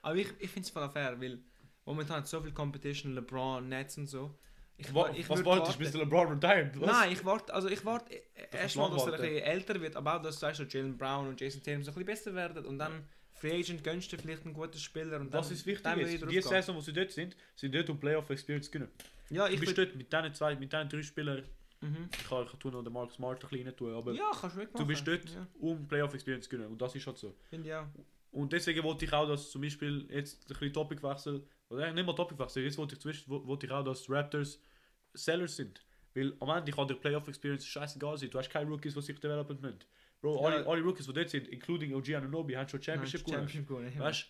Aber ich, ich finde es voll fair, weil momentan hat so viel Competition, LeBron, Nets und so. Ich, Wa- ich was würd wolltest du, bis der LeBron retired? Was? Nein, ich warte, also ich warte erstmal, lang dass er ein bisschen älter wird, aber auch, dass sagst du, Jalen Brown und Jason Tatum so ein bisschen besser werden und dann Free Agent gönnst du vielleicht einen guten Spieler und Das dann, ist wichtig dann jetzt. Die. Saison, wo sie dort sind, sind dort um Playoff Experience zu gewinnen. Ja, Du ich bist will, dort mit diesen zwei, mit diesen drei Spielern, mhm. ich kann, ich kann tun den Mark Smart ein bisschen tun, aber Ja, kannst du wirklich du bist dort, Ja, um Playoff Experience zu gewinnen. Und das ist halt so. finde ich auch. Und deswegen wollte ich auch, dass zum Beispiel jetzt ein bisschen Topicwechsel, oder nicht mal Topicwechsel, jetzt wollte ich, zwischen, wo- wollte ich auch, dass Raptors Sellers sind. Weil am Ende kann der Playoff Experience scheißegal sein. Du hast keine Rookies, die sich developen müssen. Bro, alle, alle Rookies, die dort sind, including OG Anunobi, haben schon Championship gewonnen. Weißt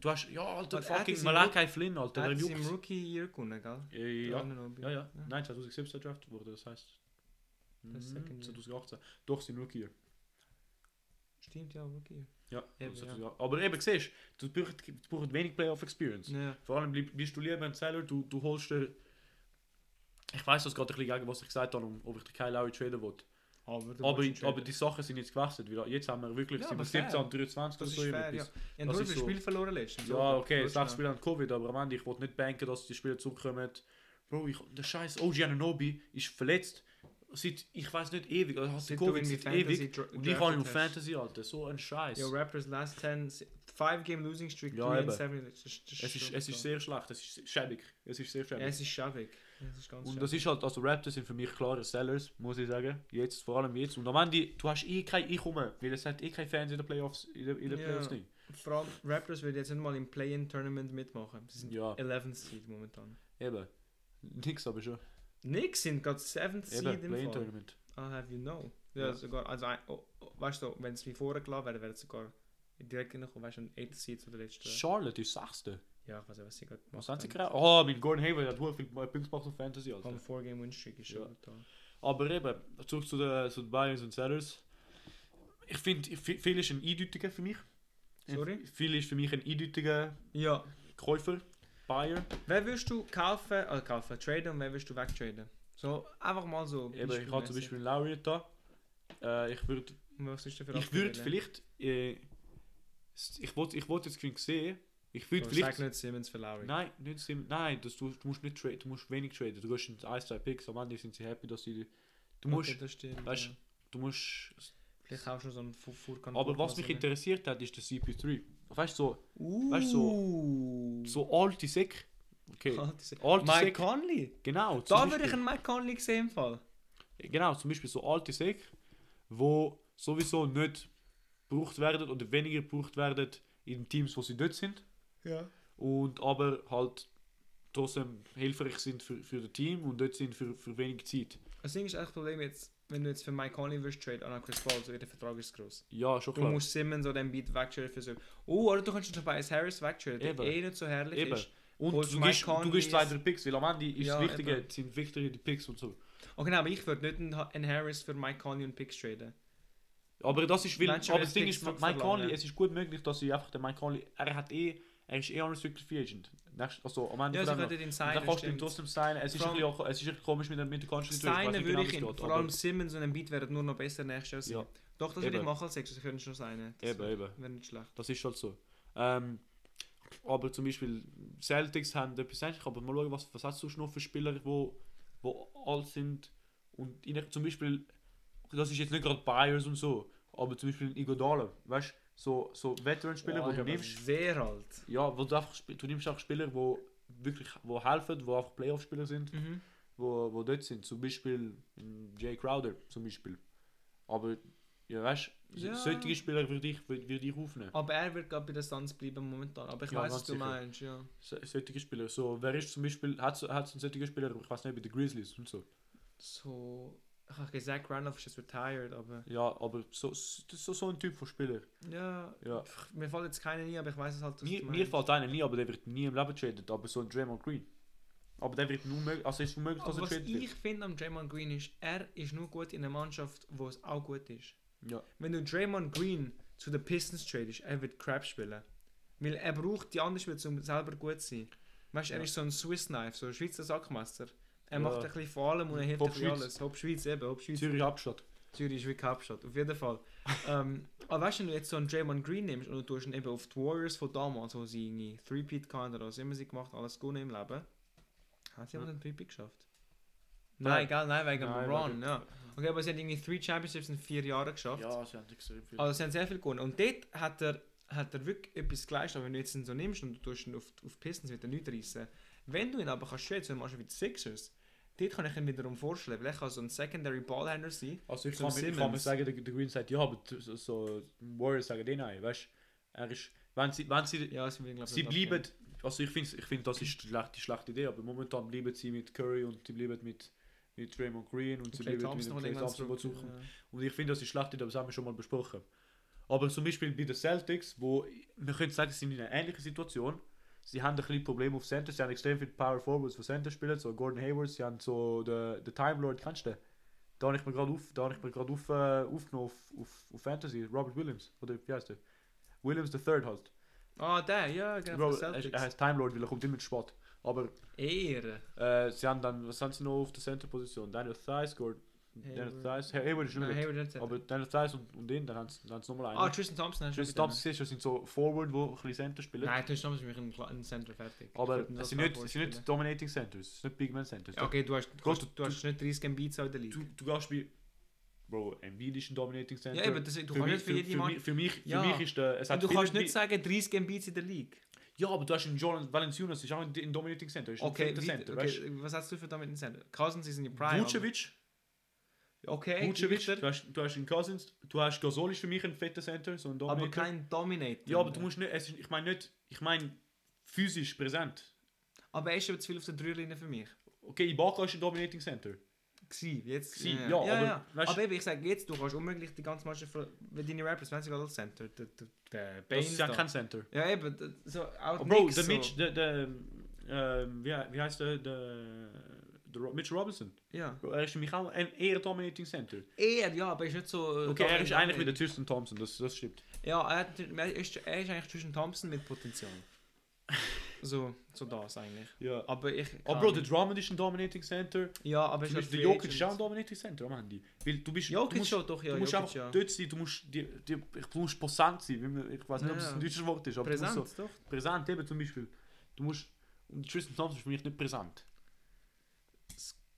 du, hast, ja, alter, er fucking Malakai Flynn, Alter, Er hat im juckt. Rookie Year gewonnen, gell? Ja, ja, ja. Nein, 2017 Draft wurde, das heißt. Das ist Mhm, second year. 2018. Doch, sind Rookie. Year. Stimmt, ja, Rookie Year. Ja, Eben, ja. ja. Aber eben, siehst du, du brauchst, du brauchst wenig Playoff Experience. Ja. Vor allem bist du lieber ein Seller, du, du holst dir. Ich weiß das gerade ein bisschen gegen, was ich gesagt habe, ob ich den Kyle Lowry traden will. Aber, Aber, aber die Sachen sind jetzt gewechselt. Weil jetzt haben wir wirklich Ja, sind wir aber 17 fair. und 23 Das oder so. fair, ja. irgendetwas. Ja, Das nur so- Spiel verloren letztens. Ja, okay, sechs Spiele an Covid, aber am Ende, ich wollte nicht banken, dass die Spieler zurückkommen. Bro, ich, der scheiß OG Anunobi ist verletzt. Seit, ich weiß nicht, ewig. Also hast du Seit Covid seit ewig. Und ich habe ihn auf. Fantasy, Alter. So ein Scheiß. Ja, Rappers last 10, 5 Game Losing Streak, Ja, 3 and eben. 7. Das ist, das Es ist, es ist sehr schlecht, es ist schäbig. Es ist sehr schäbig. Es ist schäbig. Es ist ganz Und schäbig. das ist halt, also Raptors sind für mich klare Sellers, muss ich sagen. Jetzt, vor allem jetzt. Und am Ende, du hast eh kein Einkommen, weil es hat eh keine Fans in den Playoffs, in den, in den Ja. Playoffs drin. Vor allem Raptors wird jetzt nicht mal im Play-In-Tournament mitmachen. Sie sind Ja, 11th Seed momentan. eben. Nix aber schon. Knicks sind gerade 7th Seed Eben, im Fall. Tournament. I'll have you know. Ja, Ja. sogar, also, oh, oh, weißt du, wenn es wie vorher gelassen wäre, wäre es sogar direkt reingekommen, weißt du, ein 8th Seed zu der letzten. Charlotte ist Sechste. Ja, ich weiß nicht, was sie gerade Was gemacht haben sie gerade? Oh, mit Gordon Hayward hat sehr viel Punkte gemacht auf Fantasy. Alter. Am 4-Game-Win-Streak ist Ja. brutal. Aber eben, zurück zu den, zu den Bayerns und Sellers. Ich finde, viel ist ein eindeutiger für mich. Sorry? Viel ist für mich ein eindeutiger Ja. Käufer. Bayer. Wer willst du kaufen, also kaufen, traden und wer willst du wegtraden? So, einfach mal so. Eben, ich habe zum Beispiel einen Lowry da. Äh, ich würde Was ist denn für ich würd vielleicht. Äh, ich wollte ich wollt jetzt sehen. Ich würde Sag vielleicht. nicht Simmons für Lowry. Nein, nicht Sim nein das, du, du musst nicht traden, du musst wenig traden. Du gehst in 1, 2 Picks, am Ende sind sie happy, dass sie. Du musst. Okay, das stimmt. weißt ja. Du musst. Vielleicht kaufst du so einen Fu- Furkan. Aber was mich interessiert hat, ist der CP3. Weißt du, so, Uh. weißt du, so alte Säcke. Okay. Alte Mike Säcke. Conley. Genau. Da würde ich Beispiel- einen Mike Conley sehen im Fall. Genau, zum Beispiel so alte Säcke, wo sowieso nicht gebraucht werden oder weniger gebraucht werden in Teams, wo sie dort sind. Ja. Und aber halt trotzdem hilfreich sind für, für das Team und dort sind für, für wenig Zeit. Das Ding ist echt das Problem jetzt, wenn du jetzt für Mike Conley wirst trade an Chris Paul, so der Vertrag ist groß. Ja, schon Du klar. musst Simmons oder Embiid wegtraden für so. Oh, oder du kannst Tobias Harris wegtraden, der eh nicht so herrlich Eben. ist. Und Holst du gibst, du gibst drei Picks, weil am Ende ist Ja, Wichtige, eben. sind wichtiger die Picks und so. Oh genau, aber ich würde nicht einen, Harris für Mike Conley und Picks traden. Aber das ist, weil, du, aber das Ding Picks ist, Mike? Conley, es ist gut möglich, dass sie einfach den Mike Conley, er hat eh, er ist eh unrestricted free agent. Nächst, also Ende Ja, sie könnten ihn Und sein. dann kannst du trotzdem signen. Es ist, auch- es ist komisch mit der, Conscious Seinen würde ich ihn, geht, vor allem Simmons und Embiid werden nur noch besser nächstes Jahr sein. Ja. Doch, das würde ich machen als Sechser, sie können schon sein. Das Eben, eben. wäre nicht schlecht. Das ist halt so. Ähm, aber zum Beispiel Celtics haben etwas ähnliches, aber mal schauen, was, was hast du noch für Spieler, die wo, wo alt sind und ihnen zum Beispiel, das ist jetzt nicht gerade Bayers und so, aber zum Beispiel Igodala, weißt du, so, so Veteran-Spieler, Oh, wo du nimmst, Sehr alt. ja, wo du einfach, du nimmst auch Spieler, wo wirklich, wo helfen, wo einfach Playoff-Spieler sind, Mhm. wo, wo dort sind, zum Beispiel Jay Crowder zum Beispiel, aber ja, weißt du, Ja. solche Spieler würde ich, würde ich aufnehmen. Aber er wird gerade bei der Suns bleiben momentan. Aber ich Ja, weiß, was du sicher. meinst, ja. So- solche Spieler. So, wer ist zum Beispiel, hat es einen solchen Spieler, ich weiß nicht, bei den Grizzlies und so. So. Ich habe gesagt, Randolph ist jetzt retired, aber. Ja, aber so, so, so, ein Typ von Spieler. Ja. Ja. Mir fällt jetzt keiner nie, aber ich weiß es halt. was Mir, mir fällt einer nie, aber der wird nie im Leben tradet, aber so ein Draymond Green. Aber der wird nur möglich, also es ist unmöglich, dass Aber er was tradet ich wird. finde am Draymond Green ist, er ist nur gut in einer Mannschaft, wo es auch gut ist. Ja. Wenn du Draymond Green zu den Pistons tradest, er wird Crap spielen. Weil er braucht die anderen Spieler, um selber gut zu sein. Weißt du, er Ja. ist so ein Swiss Knife, so ein Schweizer Sackmesser. Er Ja. macht ein bisschen vor allem und er hilft ein bisschen Schweiz. alles. Hop Schweiz eben, Hop Schweiz. Zürich Abstadt. Zürich ist wirklich Hauptstadt, auf jeden Fall. ähm, aber weißt du, wenn du jetzt so einen Draymond Green nimmst und du tust ihn eben auf die Warriors von damals, wo sie irgendwie Three-Peat hatten oder was immer sie gemacht alles gut im Leben, hat sie Ja. aber den Three-Peat geschafft? Nein. Nein, nein, wegen Nein, LeBron, ja. Okay, aber sie hat irgendwie drei Championships in vier Jahren geschafft. Ja, sie haben extrem viel. Also sie haben sehr viel gewonnen. Und dort hat er, hat er wirklich etwas geleistet. Aber wenn du jetzt ihn so nimmst und du tust ihn auf, auf Pistons, wird er nicht reissen. Wenn du ihn aber kannst schätzen, so wie die Sixers, dort kann ich ihn wiederum vorstellen. Vielleicht kann so ein Secondary Ballhändler sein. Also ich kann, ich kann mir sagen, der, der Green sagt, ja, aber so, so Warriors sagen den nein, weißt du? Er ist, wenn sie, wenn sie, Ja, sie, glaub, sie bleiben, also ich finde, ich find, das ist die schlechte, die schlechte Idee, aber momentan bleiben sie mit Curry und sie bleiben mit, mit Draymond Green und sie bleiben mit dem Clay Thompson, zurückkommt. Ja. Und ich finde, das ist schlecht, das haben wir schon mal besprochen. Aber zum Beispiel bei den Celtics, wo man könnte sagen, sie sind in einer ähnlichen Situation. Sie haben ein bisschen Probleme auf Center, sie haben extrem viele Power Forwards, die Center spielen, so Gordon Hayward, sie haben so den, den Time Lord, kennst du den? Da habe ich mir gerade auf, da habe ich mir gerade auf, äh, aufgenommen auf, auf, auf Fantasy, Robert Williams, oder wie heißt der? Williams the Third halt. Ah, der, ja, genau. Er, er heißt Time Lord, weil er kommt immer zu spät. Aber Ehre. äh, sie haben dann, was haben sie noch auf der Center-Position? Daniel Thies, Gordon, Hayward. Thies, Hayward ist Nein. Hayward nicht Aber Daniel Thies und, und den, dann haben sie, nochmal einen. Ah, Tristan Thompson hast Tristan. Thompson siehst du, sind so Forward, die ein bisschen Center spielen. Nein, Tristan Thompson ist mich ein, Center fertig. aber ihn es sind nicht, sind nicht. Dominating Centers, es sind nicht Big Man Centers. Okay, du hast, Gott, du hast nicht 30 Mbits in der Liga. Du, du gehst bei. Bro, Embiid ist ein Dominating Center. Ja, eben, das, du kannst nicht für jede für, Mann... für mich, für mich ist der. Es hat Du kannst nicht sagen 30 Mbits in der Liga. Ja, aber du hast einen Jordan Valenciunas, ist auch ein, Dominating Center. Ist Okay, Center, okay was hast du für damit in Center? Cousins ist in die? Prime. Vucevic, aber- Okay, Vucevic, du hast, du hast einen Cousins, du hast Gasol ist für mich ein fetter Center, so ein Dominator. aber kein Dominator. Ja, aber du musst nicht, es ist, ich meine nicht, ich meine physisch präsent. Aber er ist aber zu viel auf der Dreierlinie für mich. okay, Ibaka ist ein Dominating Center. Gsi, jetzt. Gsi, ja, aber, weißt- aber eben, ich sage jetzt, du kannst unmöglich die ganze Mannschaft, weil deine Rappers, wenn sie gerade als Center, der, der, der Baines ist ja da. kein Center. Ja, eben, so, auch Oh, Bro, der. Mitch, der, der, ähm, wie, wie heißt der, der Ro- Mitch Robinson? Ja. Er ist für mich auch ein eher Dominating Center. Er, ja, aber er ist nicht so... äh, Okay, er ist eigentlich wie der Tristan Thompson, das, das stimmt. Ja, er, er, ist, er ist eigentlich zwischen Thompson mit Potenzial. so, so das eigentlich. Ja. Aber ich... Aber kann- Bro, der Drummond ist ein Dominating Center. Ja, aber halt der Jokic ist auch ein. Dominating Center am Handy. Weil du bist, du Jokic musst, schon, doch, ja, du musst Jokic, einfach ja. dort sein, du musst, die, die, ich, du musst präsent sein. Ich weiß nicht, ob Ja, das ja. ein deutsches Wort ist, aber du Präsent, musst so, doch. präsent eben zum Beispiel. Du musst, und Tristan Thompson ist für mich nicht präsent.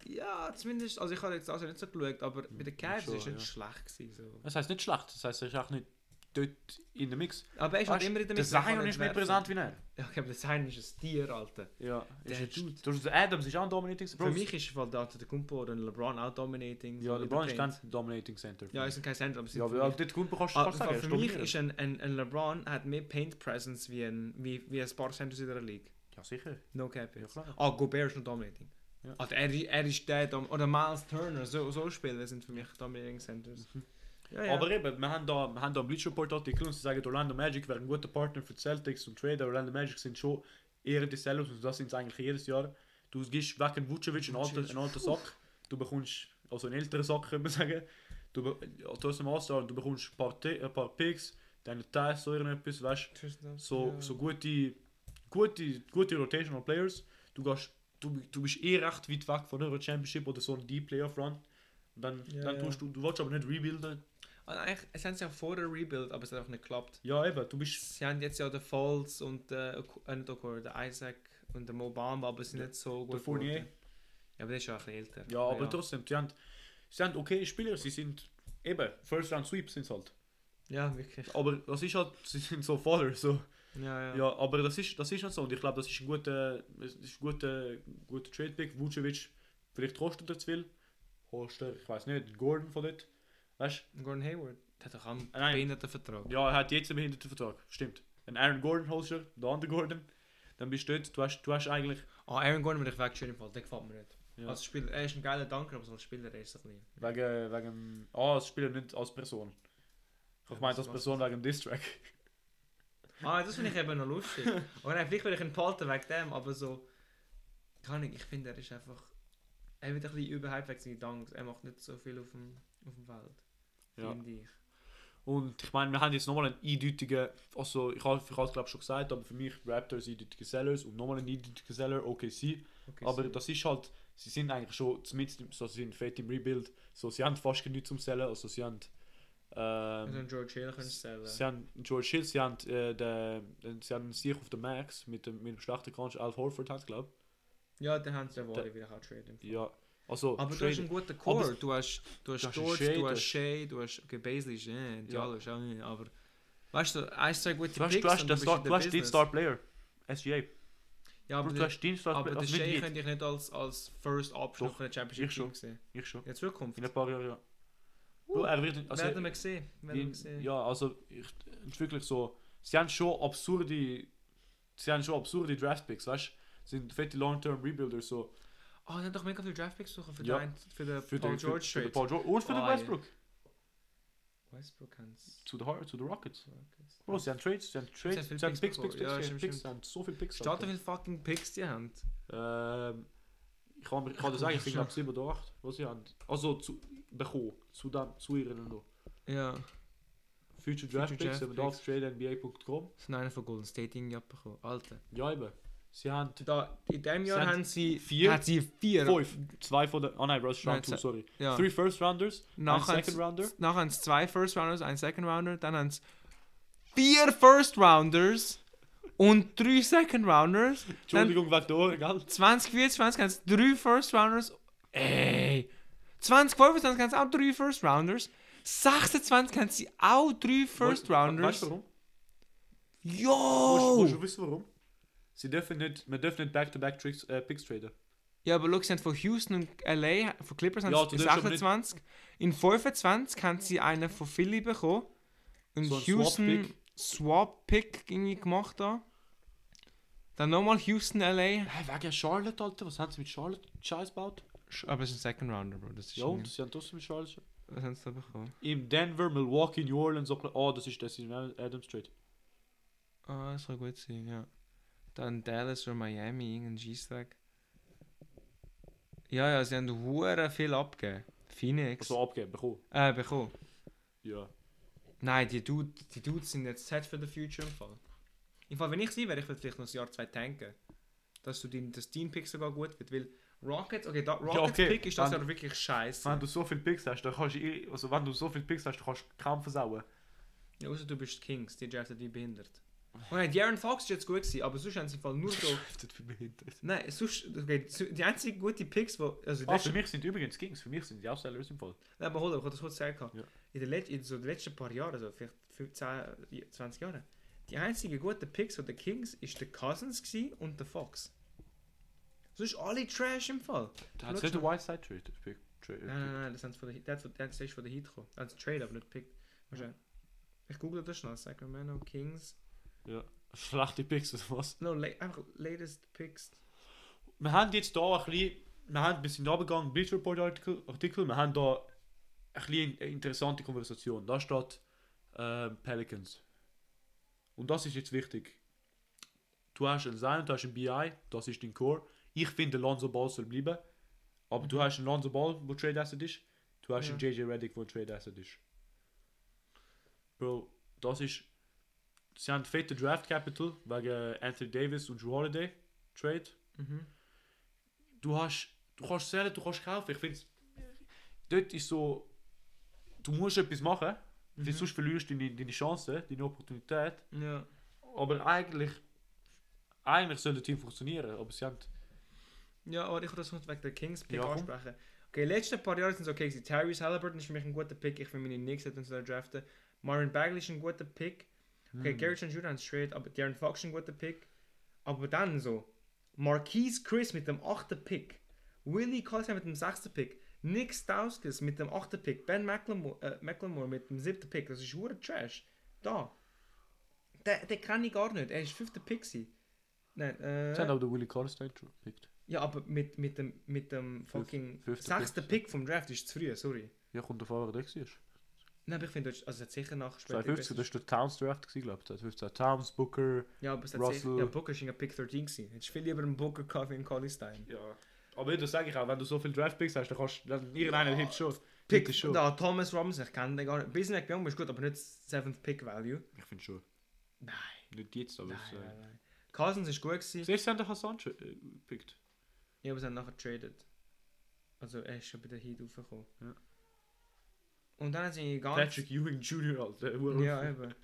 Ja, zumindest, also ich habe jetzt also nicht so geschaut, aber bei den Cavs ist es nicht ja. schlecht gewesen, so. Das heißt nicht schlecht, das heißt, er ist auch nicht dort in der Mix. Aber er ist halt immer in der der Mitte, er kann Zion nicht ist mehr werfen. präsent wie er. Ja, ich glaube, der Zion ist ein Tier, Alter. Ja, Der ist Dude. jetzt, du hast- der Adams ist auch ein Dominating Center. Für mich ist weil der der Kumpo oder ein LeBron auch dominating. Ja, LeBron ist der kein. Dominating Center. Ja, ist kein Center, aber sie ja, aber mich- dort Kumpel kannst du Ah, kannst sagen, für mich ist ein, ein, ein LeBron hat mehr Paint Presence wie ein, wie, wie ein paar Centers in der League. Ja, sicher. No cap. Ja, klar. Ah, Gobert ist noch dominating. Ja. Also er, er ist der, Dom oder Miles Turner, so, so Spieler sind für mich dominating Centers. Ja, ja. Aber eben, wir haben da, wir haben da einen Bleach Report Artikel und sie sagen, Orlando Magic wäre ein guter Partner für die Celtics und Trader. Orlando Magic sind schon eher die Sellers und das sind sie eigentlich jedes Jahr. Du gibst weg einen Vucevic, einen alten, einen alten Sack, du bekommst, also einen älteren Sack, können wir sagen. Du, be- du hast einen Master und du bekommst ein paar, ein paar Picks, deine Ties, so irgendetwas, weißt so, ja. so gute, gute, gute Rotational Players. Du, gehst, du, du bist eh recht weit weg von einer Championship oder so einem Deep Playoff Run. Und dann, Ja, dann ja. tust du, du willst aber nicht rebuilden. Also eigentlich, es haben sie ja vor der Rebuild, aber es hat auch nicht geklappt. Ja, eben, du bist. Sie haben jetzt ja den Falls und den, äh, nicht Okoro, den Isaac und den Mobamba, aber sie sind nicht so gut Der Fournier. geworden. Ja, aber der ist ja ein bisschen älter. Ja, aber trotzdem, sie haben, sie haben okay Spieler, sie sind eben First Round Sweeps sind halt. Ja, wirklich. Aber das ist halt, sie sind so Faller, so. Ja, ja. Ja, aber das ist, das ist halt so und ich glaube, das ist ein guter, das ist ein guter, guter Trade Pick. Vucevic, vielleicht kostet er zu viel. Holst ich weiß nicht, Gordon von dort. Weißt Gordon Hayward, der hat doch einen Nein. behinderten Vertrag. Ja, er hat jetzt einen behinderten Vertrag. Stimmt. Ein Aaron Gordon holst du, der andere Gordon. Dann bist du dort, du hast, du hast eigentlich. Ah, Aaron Gordon würde ich wegstehen im Fall, der gefällt mir nicht. Ja. Als Spieler, er ist ein geiler Danker, aber so als Spieler er ist er ein bisschen... Wegen, wegen. Ah, als Spieler nicht als Person. Ich Ja, meine als Person wegen dem Distrack. Ah, das finde ich eben noch lustig. Aber nein, vielleicht würde ich ihn behalten wegen dem, aber so... Kann ich, ich finde, er ist einfach... Er wird ein bisschen überhyped wegen seinen Danks. Er macht nicht so viel auf dem, auf dem Feld. Ja. Finde ich. Und ich meine, wir haben jetzt nochmal einen eindeutigen. Also, ich habe ich es glaube schon gesagt, aber für mich Raptors eindeutige Sellers und nochmal einen eindeutigen Seller, OKC. Okay, Aber so. das ist halt. Sie sind eigentlich schon zumindest so, sie sind fett im Rebuild. So, sie haben fast genug zum Sellen. Also, sie haben. Also Ähm, einen George Hill stellen. Sie haben George Hill, sie haben, äh, den, den, sie haben Sieg auf der Max mit dem, mit dem schlechten Crunch. Al Horford hat, glaube Ja, den haben sie ja Der- wohl wieder ich. Ja. Also, Aber du Trade- hast einen guten Core. Aber- Du hast, du hast Du hast George, du du hast Shea, du hast... Okay, Basley ist... Äh, Diallo ist auch nicht, aber... Weißt du, ein, zwei gute du hast, Picks du hast, und den bist Star, du hast den Business. Star Player. SGA. Ja, aber, du der, hast den Star aber Also Shea könnte ich nicht als, als First Option Doch, für eine Championship ich schon. Sehen. ich schon. In Zukunft. In ein paar Jahren, ja. Bro, er wird, also, werden wir sehen. Ja, also, ich, ist wirklich so. Sie haben schon absurde. Sie haben schon absurde Draftpicks, weißt du? Sie sind fette Long-Term Rebuilder, so. Oh, er hat doch mega viele Draftpicks suchen für, Ja. den, für den Für Paul den, George für, für den. Paul George und für den Ah, ja. Westbrook. Westbrook kann's. Zu den, zu den Rockets. Bro, sie haben Trades, sie haben Trades, haben viele sie haben Picks Picks. Picks, Ja, Picks, stimmt, Picks, stimmt. sie haben so viele Picks. Statt wie viele fucking Picks die haben. Ähm, ich kann, ich kann das sagen, ich glaube 7 oder 8, was sie haben. Also, zu, bekommen, zu, dem, zu ihren noch. Ja. Future Draft Picks, haben wir da auf tradenba.com. Das sind einer von Golden State irgendwie abbekommen. Alter. Ja, eben. Sie haben Da, in diesem Jahr Sie haben haben sie vier- Hat sie vier. fünf. Zwei von der. Oh nein, Russ Nein, Round 2, ze- sorry. Ja. Three First Rounders, Nachher ein haben Second sie- Rounder. Nachher haben sie zwei First Rounders, ein Second Rounder, dann haben sie vier First Rounders und drei Second Rounders. Entschuldigung, der Ohren, gell? 2024 haben sie drei First Rounders. Ey! 2025 haben sie auch drei First Rounders. 26 haben sie auch drei First Rounders. Weißt du warum? Jo! willst du wissen warum? Sie dürfen nicht, wir dürfen nicht Back-to-Back äh, Picks traden. Ja, aber schau, sie haben von Houston und LA, von Clippers haben Ja, sie du darfst aber 26. In 25 haben sie einen von Philly bekommen. Und So ein Houston Swap-Pick. Swap-Pick irgendwie gemacht da. Dann nochmal Houston, LA. Hey, wegen Charlotte, Alter, was haben sie mit Charlotte Scheiß gebaut? Aber es ist ein Second Rounder, Bro. Das ist Ja, und sie haben trotzdem mit Charlotte. Was haben sie da bekommen? Im Denver, Milwaukee, New Orleans, Oklahoma. Oh, das ist das in Adams Street. Ah, das kann gut sein, ja. Dann Dallas oder Miami, irgendein G-Stack. Ja, ja, sie haben hure viel abgegeben. Phoenix. Also abgeben, bekommen. Äh, bekommen. Ja. Nein, die, Dude, die Dudes sind jetzt set for the future im Fall. Im Fall, wenn ich sie wäre, ich würde vielleicht noch ein Jahr, zwei tanken. Dass du dein, das Team-Pick sogar gut wird, weil Rockets, okay, da, Rockets okay, Pick ist das dann- ja wirklich scheiße. Wenn du so viele Picks hast, dann kannst du, eh- also wenn du so viele Picks hast, dann kannst du kaum versauen. Ja, außer du bist Kings, die draften wie behindert. Oh nein, Darren Fox ist jetzt gut gewesen, aber sonst haben sie im Fall nur so... Behindert. Nein, sonst, okay, die einzigen guten Picks, wo... Also, Ah, für mich sind übrigens Kings, für mich sind die Aussellers im Fall. Nein, aber hold on, ich wollte das kurz sagen. Ja. In, den Let in so den letzten paar Jahren, also vielleicht 15, 20 Jahren, die einzigen guten Picks von den Kings ist der Cousins und der Fox. Sonst alle Trash im Fall. Da hat nicht den. Whiteside Trade. Pick, Trade, Nein, nein, nein, das haben sie von der, der, der, hat zuerst von der Heat gekommen. Also Trade, aber nicht Pick. Wahrscheinlich. Ich google das schnell. Sacramento Kings. Ja. Schlechte Picks oder was? No, la einfach latest Picks. Wir haben jetzt hier ein bisschen, wir haben ein bisschen runtergegangen, Bleacher Report Artikel, Artikel, wir haben da ein bisschen eine interessante Konversation. Da steht ähm, Pelicans. Und das ist jetzt wichtig. Du hast einen Zion, du hast einen BI, das ist dein Core. Ich finde, Lonzo Ball soll bleiben. Aber du hast einen Lonzo Ball, wo Trade Asset ist. Du hast Ja. einen JJ Redick, wo Trade Asset ist. Bro, das ist. Sie haben fette Draft Capital wegen Anthony Davis und Drew Holiday Trade. Mhm. Du hast. Du kannst sellen, du kannst kaufen. Ich finde Dort ist so. Du musst etwas machen, Mhm. weil sonst verlierst du deine, deine Chance, deine Opportunität. Ja. Aber eigentlich. Eigentlich soll das Team funktionieren, aber sie haben. Ja, aber ich würde das noch wegen der Kings Pick Ja, ansprechen. Okay, letzten paar Jahre sind es okay gewesen. Tyrese Halliburton ist für mich ein guter Pick. Ich finde meine Knicks hätten da draften. Marvin Bagley ist ein guter Pick. Okay, Hm. Gary Trent Jr. ist straight, aber Darren Fox ist ein guter Pick. Aber dann so, Marquise Chris mit dem 8. Pick, Willie Collins mit dem 6. Pick, Nick Stauskas mit dem 8. Pick, Ben McLemore, äh, McLemore mit dem 7. Pick, das ist hure Trash. Da. Den, den kann ich gar nicht, er ist 5. Pick gewesen. Nein, äh, Sie haben aber den Willie Collins gepickt. Ja, aber mit, mit dem, mit dem fucking 6. Pick. Pick vom Draft ist zu früh, sorry. Ja, kommt davon, wer der war. Nein, aber ich finde, das- also es hat sicher nach später 2015, das war der Towns Draft, glaube ich. 2015 Towns, Booker. Ja, aber es hat sicher, ja, Booker ist in Pick 13 gewesen. Hättest du viel lieber einen Booker gehabt wie einen Collie Stein. Ja. Aber das sage ich auch, wenn du so viele Draft Picks hast, dann kannst du. Dann irgendeiner hebt schon. Pick, Bitte schon. da, Thomas Robinson, ich kenne den gar nicht. Bismarck Young ist gut, aber nicht 7th Pick Value. Ich finde schon. Nein, Nicht jetzt, aber. nein, es, äh, nein, nein. Cousins ist gut gewesen. Siehst du, sie haben den Hassan schon, äh, gepickt. Ja, aber sie haben nachher traded. Also er ist schon bei der Heat raufgekommen. Ja. Und dann haben sie ganz... Patrick Ewing Jr., Alter. Ja, eben.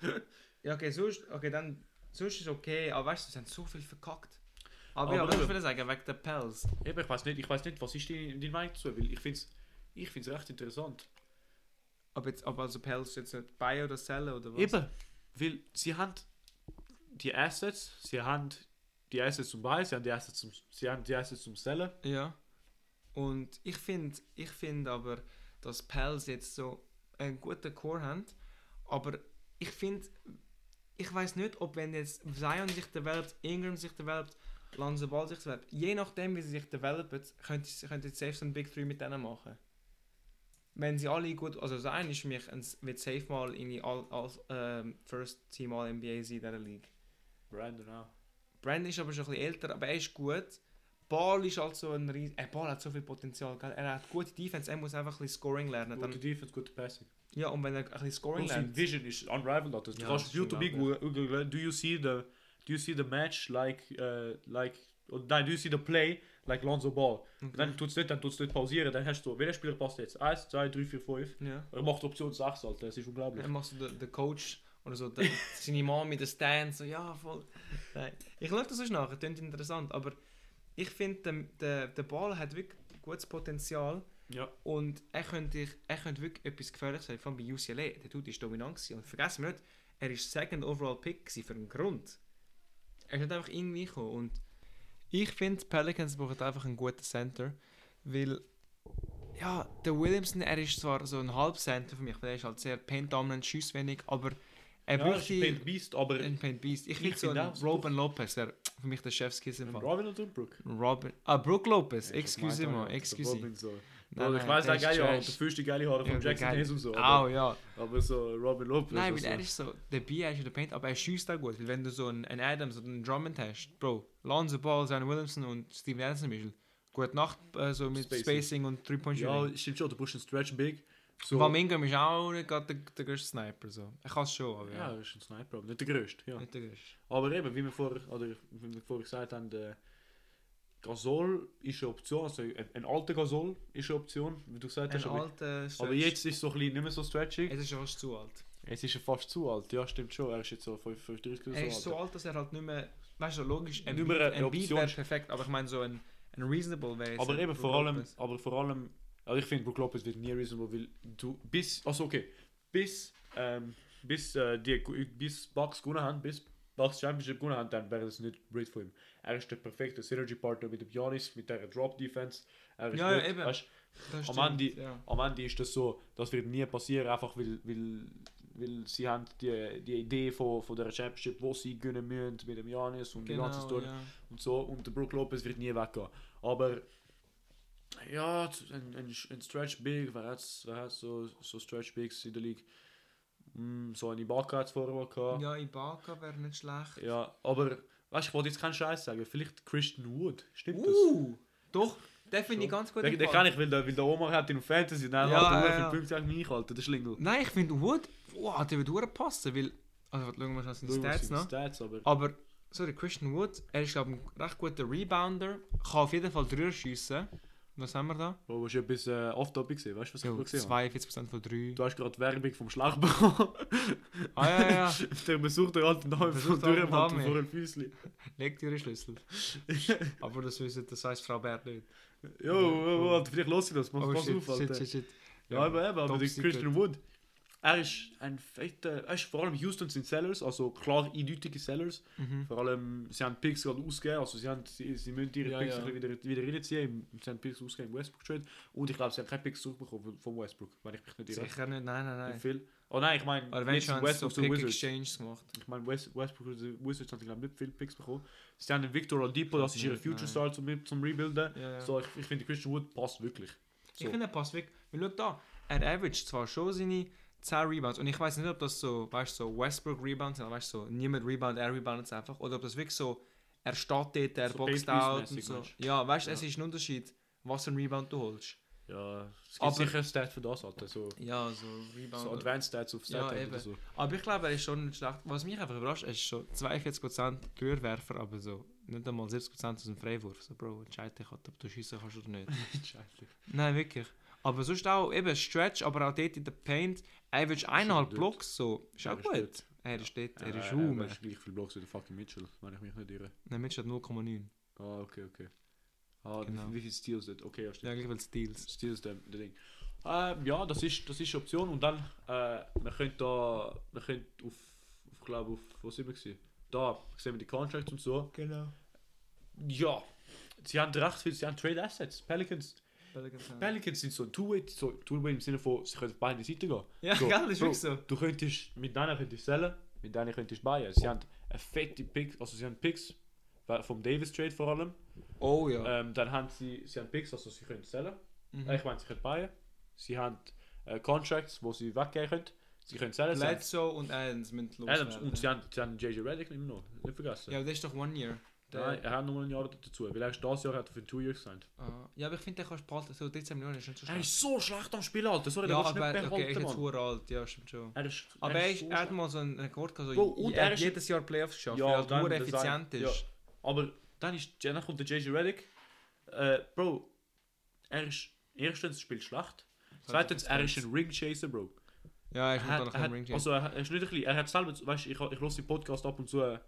Ja, okay, sonst, okay, dann... Sonst ist okay, aber weißt du, sie haben so viel verkackt. Aber, ja, Aber was eben- ich sagen, wegen der Pels. Eben, ich weiß nicht, ich weiß nicht, was ist deine, deine Meinung dazu? Weil ich finde es ich find's recht interessant. Ob jetzt, ob also Pels jetzt nicht buy oder sellen oder was? Eben, weil sie haben die Assets, sie haben die Assets zum haben die Assets zum, sie haben die Assets zum Sellen. Ja. Und ich finde ich find aber, dass Pels jetzt so einen guten Core haben. Aber ich finde, ich weiß nicht, ob wenn jetzt Zion sich developt, Ingram sich developt, Lonzo Ball sich developt, je nachdem wie sie sich developen, könnte jetzt safe so ein Big 3 mit denen machen. Wenn sie alle gut, also Zion ist für mich, ein, wird safe mal irgendwie all, als ähm, First Team All NBA sein in dieser League. Brandon auch. Brandon ist aber schon ein bisschen älter, aber er ist gut. Ball ist halt so ein riesen... Äh, Ball hat so viel Potenzial, gell? Er hat gute Defense, er muss einfach ein bisschen Scoring lernen. Gute Dann, Defense, gute Passing. ja, und wenn er ein bisschen Scoring Und lernt... Vision ist unrivaled. Alter. Du Ja, kannst YouTube googeln, do you see the, do you see the match like, uh, like, oder nein, do you see the play like Lonzo Ball? Okay. Dann tut es nicht, dann tut es nicht pausieren, dann hast du welcher Spieler passt jetzt? 1, 2, 3, 4, 5. Ja. Er macht Option 6, Alter, das ist unglaublich. Dann machst du den Coach oder so, den, seine Mom mit den Stands, so, ja, voll... Nein. Ich schaue das sonst nachher, klingt interessant, aber ich finde, der, der, der Ball hat wirklich gutes Potenzial Ja. und er könnte, er könnte wirklich etwas gefährlich sein, vor allem bei UCLA. Der Dude ist dominant gewesen. und vergessen wir nicht, er ist Second Overall Pick für einen Grund. Er ist nicht einfach irgendwie gekommen und ich finde, Pelicans brauchen einfach einen guten Center, weil ja, der Williamson, er ist zwar so ein Halbcenter für mich, weil er ist halt sehr paint-dominant, schusswenig, aber er ja, ist ein Paint Beast, aber ein Paint Beast. Ich Ich so einen auch, Robin Lopez, der für mich der Chefskiss im Fall. Robin oder Brook? Robin. Ah, Brook Lopez. Excuse auch, der excuse. So. Nein, ich weiß, ist geile Haare, der fühlste geile Haare von Jackson Hayes und so. Aber, ja. aber so Robin Lopez. Nein, weil also. er ist so, der B ist der Paint, aber er schießt auch gut. Weil wenn du so einen, einen Adams oder einen Drummond hast, Bro, Lonzo Ball, Zion Williamson und Steven Adams Beispiel, gute Nacht äh, so mit Spacing. Und Three-Point-Shooting. Ja, stimmt schon, du brauchst einen Stretch Big. So. Ingram ist auch nicht gerade der, der größte Sniper. So. Er kann es schon, aber Ja, ja. er ist ein Sniper, aber nicht der größte. Ja. Nicht der größte. Aber eben, wie wir vorher, oder wie wir vorher gesagt haben, der Gasol ist eine Option, also ein, ein alter Gasol ist eine Option, wie du gesagt Ein. Aber, alter aber jetzt ist es so ein bisschen nicht mehr so stretchig. Es ist fast zu alt. Jetzt ist fast zu alt, ja stimmt schon, er ist jetzt so 35 oder Er ist so so alt. dass er halt nicht mehr. Weißt du, logisch, ein Nicht mehr ein Beat wäre perfekt, aber ich meine, so ein, ein Reasonable wäre Aber eben vor allem, aber vor allem, also ich finde Brook Lopez wird nie reasonable, weil du bis, also okay, bis, ähm, bis äh, die, bis Bucks gewonnen haben, bis Bucks Championship gewonnen haben, dann wäre das nicht great für ihn. Er ist der perfekte Synergy-Partner mit dem Giannis, mit der Drop-Defense. Er ist Ja, gut, eben. weißt, Das am stimmt, Ende- ja. am Ende ist das so, das wird nie passieren, einfach weil, weil, weil sie haben die, die Idee von, von der Championship, wo sie gewinnen müssen mit dem Giannis und die ganze Genau, Story ja. und so und der Brook Lopez wird nie weggehen. Aber ja, ein, ein, ein Stretch Big, wer hat so, so Stretch Bigs in der League? Mm, so eine Ibaka hat es vorher mal gehabt. Ja. Ja, Ibaka wäre nicht schlecht. aber weißt du, ich wollte jetzt keinen Scheiß sagen. Vielleicht Christian Wood, stimmt Uh, doch, den finde ich ganz gut. das? Den, den kann ich, weil der, weil der Omar hat ihn auf Fantasy, dann Ja, hat er ja, ja, ja. Punkte gegen mich Alter, der Schlingel. Nein, ich finde Wood, wow, der würde passen, weil. Also, schauen wir mal seine Stats noch. Stats, aber Aber, sorry, Christian Wood, er ist, glaube ich, ein recht guter Rebounder, kann auf jeden Fall drüber schiessen. Was haben wir da? Bro, hast du etwas äh, off-topic gesehen? Weißt du, was ich Jo, gesehen habe? 42% von 3. Du hast gerade Werbung vom Schlag bekommen. Ah, ja, ja. der besucht von den alten Namen. vor ein Füßli. Legt ihre Schlüssel. Aber das wissen, das heißt Frau Bert nicht. Jo, jo, jo, Alter, vielleicht los ich das. Pass, Oh pass shit, auf, Alter. shit, shit, shit. Ja, aber eben, aber. Christian Wood. Er ist ein fetter, er ist vor allem Houston sind Sellers, also klar eindeutige Sellers. Mhm. Vor allem, sie haben Picks gerade ausgegeben, also sie, haben, sie, sie müssen ihre Ja, Picks ja. wieder, wieder reinziehen. Sie haben Picks ausgegeben im Westbrook Trade und ich glaube, sie haben keine Picks zurückbekommen von- vom Westbrook, wenn ich mich nicht irre. Sicher nicht, nein, nein, nein. viel? Oh nein, ich meine, Aber wenn jetzt schon Westbrook so Pick Wizards. Exchanges gemacht. Ich meine, West, Westbrook und Wizards haben glaube nicht viele Picks bekommen. Sie haben den Victor Oladipo, das ist ihre Nicht, Future nein. Star zum, zum Rebuilden. Ja, ja. So, ich, ich finde, Christian Wood passt wirklich. So. Ich finde, er passt wirklich. Weil schau da, er averaged zwar schon seine 10 Rebounds und ich weiß nicht, ob das so, weißt du, so Westbrook Rebounds sind, weißt du, so, niemand rebound, er reboundet es einfach. Oder ob das wirklich so, er steht dort, er So boxt out und so. meinst Ja, weißt du, es Ja. ist ein Unterschied, was für ein Rebound du holst. Ja, es gibt Aber- sicher ein Stat für das, Alter. So, Ja, so Rebound. so Advanced Stats auf Ja, Stat eben. oder so. Aber ich glaube, er ist schon nicht schlecht. Was mich einfach überrascht, er ist schon 42% Türwerfer, aber so nicht einmal 70% aus dem Freiwurf. So, Bro, entscheide dich ob du schießen kannst oder nicht. Scheiße. Nein, wirklich. Aber sonst auch eben Stretch, aber auch dort in der Paint. Average eineinhalb dort. Blocks, so. Ist Er auch ist gut. dort. Er ist dort, er ist er rum. ist gleich viel Blocks wie der fucking Mitchell, wenn ich mich nicht irre. Nein, Mitch hat 0,9. Ah, okay, okay. Ah, Genau. wie, wie viel Steals hat? Okay, ja, stimmt. Ja, gleich Steals. Steals der, der Ding. Ähm, ja, das ist, das ist eine Option und dann, äh, wir können da, wir können auf, auf glaube auf, wo sind wir gewesen? Da sehen wir die Contracts und so. Genau. Ja, sie haben recht viel, sie haben Trade Assets. Pelicans, Pelicans sind so ein Two-Way, so Two-Way im Sinne von, sie können auf beide Seiten gehen. Ja, So, das ist Bro, wirklich so. Du könntest, mit denen könntest du sellen, mit denen könntest du buyen. Sie haben eine fette Picks, also sie haben Picks, vom Davis Trade vor allem. Oh ja. Ähm, dann haben sie, sie haben Picks, also sie können sellen. Mhm. Äh, Ich meine, sie können buyen. Sie haben äh, Contracts, wo sie weggehen können. Sie können sellen. Haben Bledsoe und Adams mit Adams und sie haben, sie haben JJ Redick immer noch, nicht vergessen. Ja, aber das ist doch One Year. Nein, er hat mal ein Jahr dazu, weil er ist das Jahr hat er für two years gesigned. Ah, ja, aber ich finde, der kannst du behalten. So 13 Millionen ist nicht so Er schlecht. ist so schlecht am Spielen, Alter. Sorry, Ja, der willst du nicht okay, er ist behalten, jetzt Mann. sehr alt. Ja, stimmt schon. Er ist, Aber er, ist, so er hat mal so einen Rekord gehabt. So, und er er hat ist- jedes Jahr Playoffs geschafft, Ja, weil er nur effizient sein- ist. Aber dann, ist, ja, dann kommt der JJ Redick. Äh, Bro, er ist erstens spielt schlecht. Zweitens, er ist ein Ring Chaser, Bro. Ja, er ist Er noch hat, er hat, also er, er ist nicht ein bisschen, er hat selber, weißt du, ich, ich höre den Podcast ab und zu,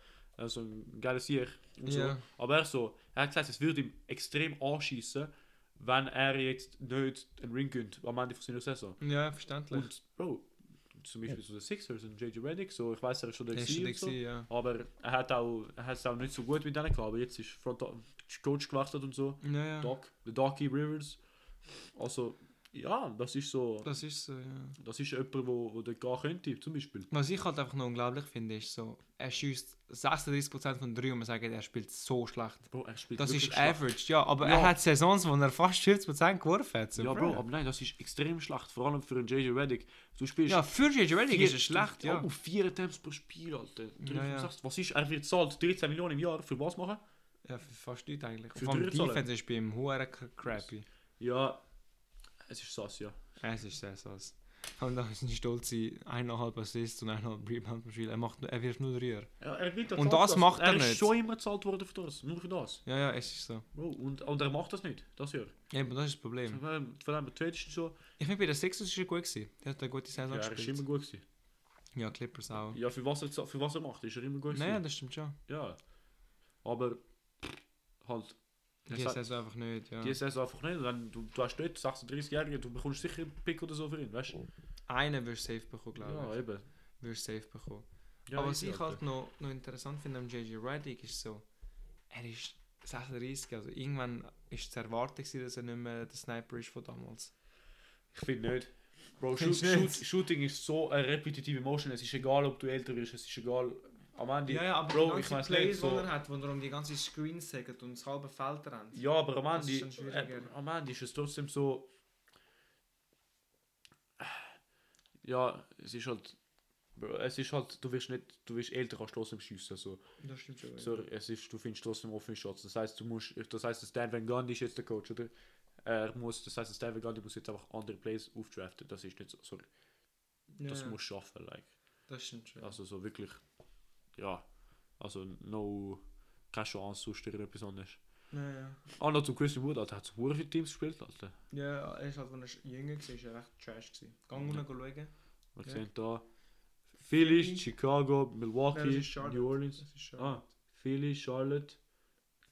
äh, so ein geiles Sieg und so. Ja. Aber er, so, er hat gesagt, es würde ihm extrem anschießen, wenn er jetzt nicht einen Ring gönnt am Ende von seiner Saison. Ja, verständlich. Und Bro, zum Beispiel so der Sixers und JJ Redick, so, ich weiß, er ist schon der er gewesen so. ja. Aber er hat auch, er hat es auch nicht so gut mit denen gehabt, aber jetzt ist Front Coach gewechselt und so. Ja, ja. Doc, der Docky Rivers. Also, Ja, das ist so. Das ist so, ja. Das ist jemand, wo, wo der gehen könnte, zum Beispiel. Was ich halt einfach noch unglaublich finde, ist so, er schießt 36% von 3 und man sagt, er spielt so schlecht. Bro, er spielt Das ist schlecht. average, ja, aber Ja. er hat Saisons, wo er fast 50% geworfen hat. So, Ja, Bro. Aber nein, das ist extrem schlecht. Vor allem für einen JJ Reddick. Du spielst. Ja, für JJ Redick vier- ist es schlecht, ja. Oh, vier Attempts pro Spiel, Alter. Drei, Ja. Was ist? Er wird zahlt 13 Millionen im Jahr. Für was machen? Ja, für fast nichts eigentlich. Für Vor allem drei. Defense ist bei ihm crappy. Ja, es ist sass, ja. Es ist sehr sass. Und dann sind stolze eineinhalb Assists und eineinhalb Rebound pro Spiel. Er, macht, er wirft nur Dreier. ja er wird Und das macht er er nicht. ist schon immer gezahlt worden für das. Nur für das. Ja, ja, es ist so. Bro, und, und er macht das nicht. Das Jahr. Ja, aber das ist das Problem. Von dem du schon. Ich finde, bei den Sixers ist er gut gewesen. Der hat eine gute Saison Ja, er ist gespielt. immer gut gewesen. Ja, Clippers auch. Ja, für was, er, für was er macht, ist er immer gut gewesen. Naja, das stimmt schon. Ja. Aber halt. Die Saison einfach nicht, ja. Die Saison einfach nicht. Wenn du, du hast dort 36-Jährige, du bekommst sicher einen Pick oder so für ihn, weißt du? Einen wirst du safe bekommen, glaube Ja, ich. eben. Wirst du safe bekommen. Ja, Aber was ich halt noch, noch interessant finde am JJ Redick ist so, er ist 36, also irgendwann ist es erwartet gewesen, dass er nicht mehr der Sniper ist von damals. Ich finde nicht. Bro, shoot, shoot, Shooting ist so eine repetitive Motion. Es ist egal, ob du älter wirst, es ist egal. Am Ende. Ja, ja, aber Bro, die ich weiß nicht. So, er hat, wo er um die ganze Screen sagt und das halbe Feld rennt. ja, aber am Das Ende, ist äh, am Ende ist es trotzdem so. Ja, es ist halt. Bro, es ist halt, du wirst nicht, du wirst älter, kannst trotzdem schiessen. So. Das stimmt schon. So, es ist, du findest trotzdem offene Shots. Das heißt, du musst, das heißt, Stan Van Gundy ist jetzt der Coach, oder? Er muss, das heißt, Stan Van Gundy muss jetzt einfach andere Plays aufdraften. Das ist nicht so, sorry. ja, Das ja, muss schaffen, like. das stimmt schon. Also so wirklich, ja, also no, keine Chance, sonst irgendetwas anderes. Ja, ja. Ah, noch zu Christian Wood, Alter, hat so viele Teams gespielt, Alter. ja, er ist halt, als er jünger war, ist er recht trash gewesen. Gang Ja. ja. schauen. Wir Ja. sehen da Philly. Chicago, Ja, Milwaukee, Charlotte. New Orleans. Ah, Philly, Charlotte,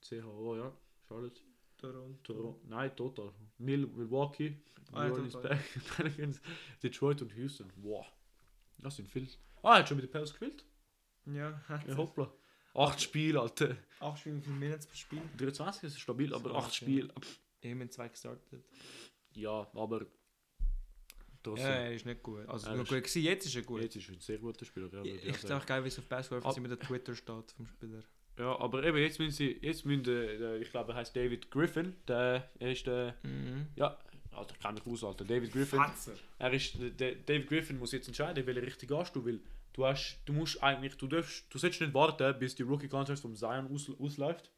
CHO, ja, Charlotte, Toronto. Toronto, nein, total. Mil Milwaukee, New Ah, ja, Orleans, Pelicans, Detroit und Houston. Wow, das sind viel. Ah, er hat schon mit den Pels gespielt? Ja, hat Ja, hoppla. Acht Spiele, Alter. 8 Spiele, 5 Minuten pro Spiel. 23 ist stabil, aber So, acht. Spiele. Eben zwei gestartet. Ja, aber trotzdem. Ja, er ist nicht gut. Also, Er noch ist- gut gewesen, jetzt ist er gut. Jetzt ist er ein sehr guter Spieler. Ja, ich ich ich finde auch geil, wie es auf Basketball immer der Twitter steht vom Spieler. ja, aber eben, jetzt müssen sie, jetzt müssen, der, der, ich glaube, er heißt David Griffin, der, er ist der, Mhm. ja, Alter, ich kann mich aus, Alter. David Griffin, Fatzer. er ist, der, David Griffin muss jetzt entscheiden, welche Richtung gehst du, weil du hast, du musst eigentlich, du darfst, du sollst nicht warten, bis die Rookie Contract vom Zion aus, ausläuft,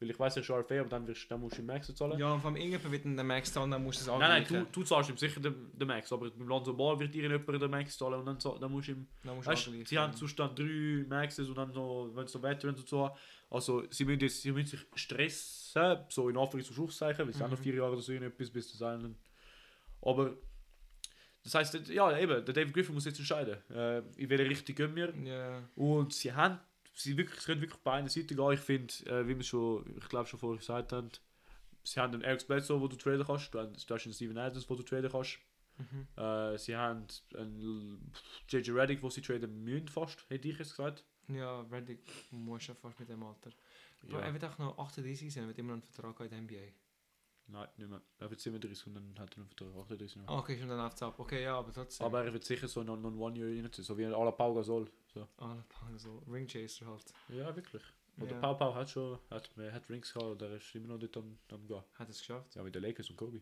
weil ich weiß, er ist RFA, aber dann, wirst, dann musst du im Max zahlen. Ja, und vom irgendjemand wird der Max zahlen, dann musst du es Nein, nein, angleichen. du, du zahlst ihm sicher den, den Max, aber beim Lonzo Ball wird irgendjemand den Max zahlen und dann, zahl- dann musst du ihm Dann musst Weißt, sie haben dann drei Maxes und dann noch, wenn es so Veterans und so haben. Also sie müssen, jetzt, sie müssen sich stressen, so in Anführungs- und Schlusszeichen, weil sie haben noch Mhm. vier Jahre oder so etwas bis zu sein. Aber das heißt, ja eben, der David Griffin muss jetzt entscheiden, äh, in welche Richtung gehen wir. Ja. Und sie haben, sie, wirklich, sie können wirklich bei einer Seite gehen. Ich finde, äh, wie wir schon, ich glaube schon vorher gesagt haben, sie haben einen Eric Bledsoe, wo du traden kannst, du hast einen Steven Adams, wo du traden kannst. Mhm. Äh, sie haben einen JJ Reddick, wo sie traden müssen fast, hätte ich jetzt gesagt. Ja, Reddick muss ja fast mit dem Alter. Bro, er wird auch noch 38 sein, er wird immer noch einen Vertrag in der NBA. Nein, nicht mehr. Er wird 37 und dann hat er einen Vertrag 38 noch. Ah, okay, schon dann es ab. Okay, ja, aber trotzdem. Aber er wird sicher so noch noch ein One-Year reinziehen, so wie ein Ala Pau Gasol. So. Ah, so Ring Chaser halt. Ja, wirklich. Und der Ja. Pau Pau hat schon hat, er hat Rings gehabt und er ist immer noch dort am, am gehen. Hat es geschafft? Ja, mit den Lakers und Kobe.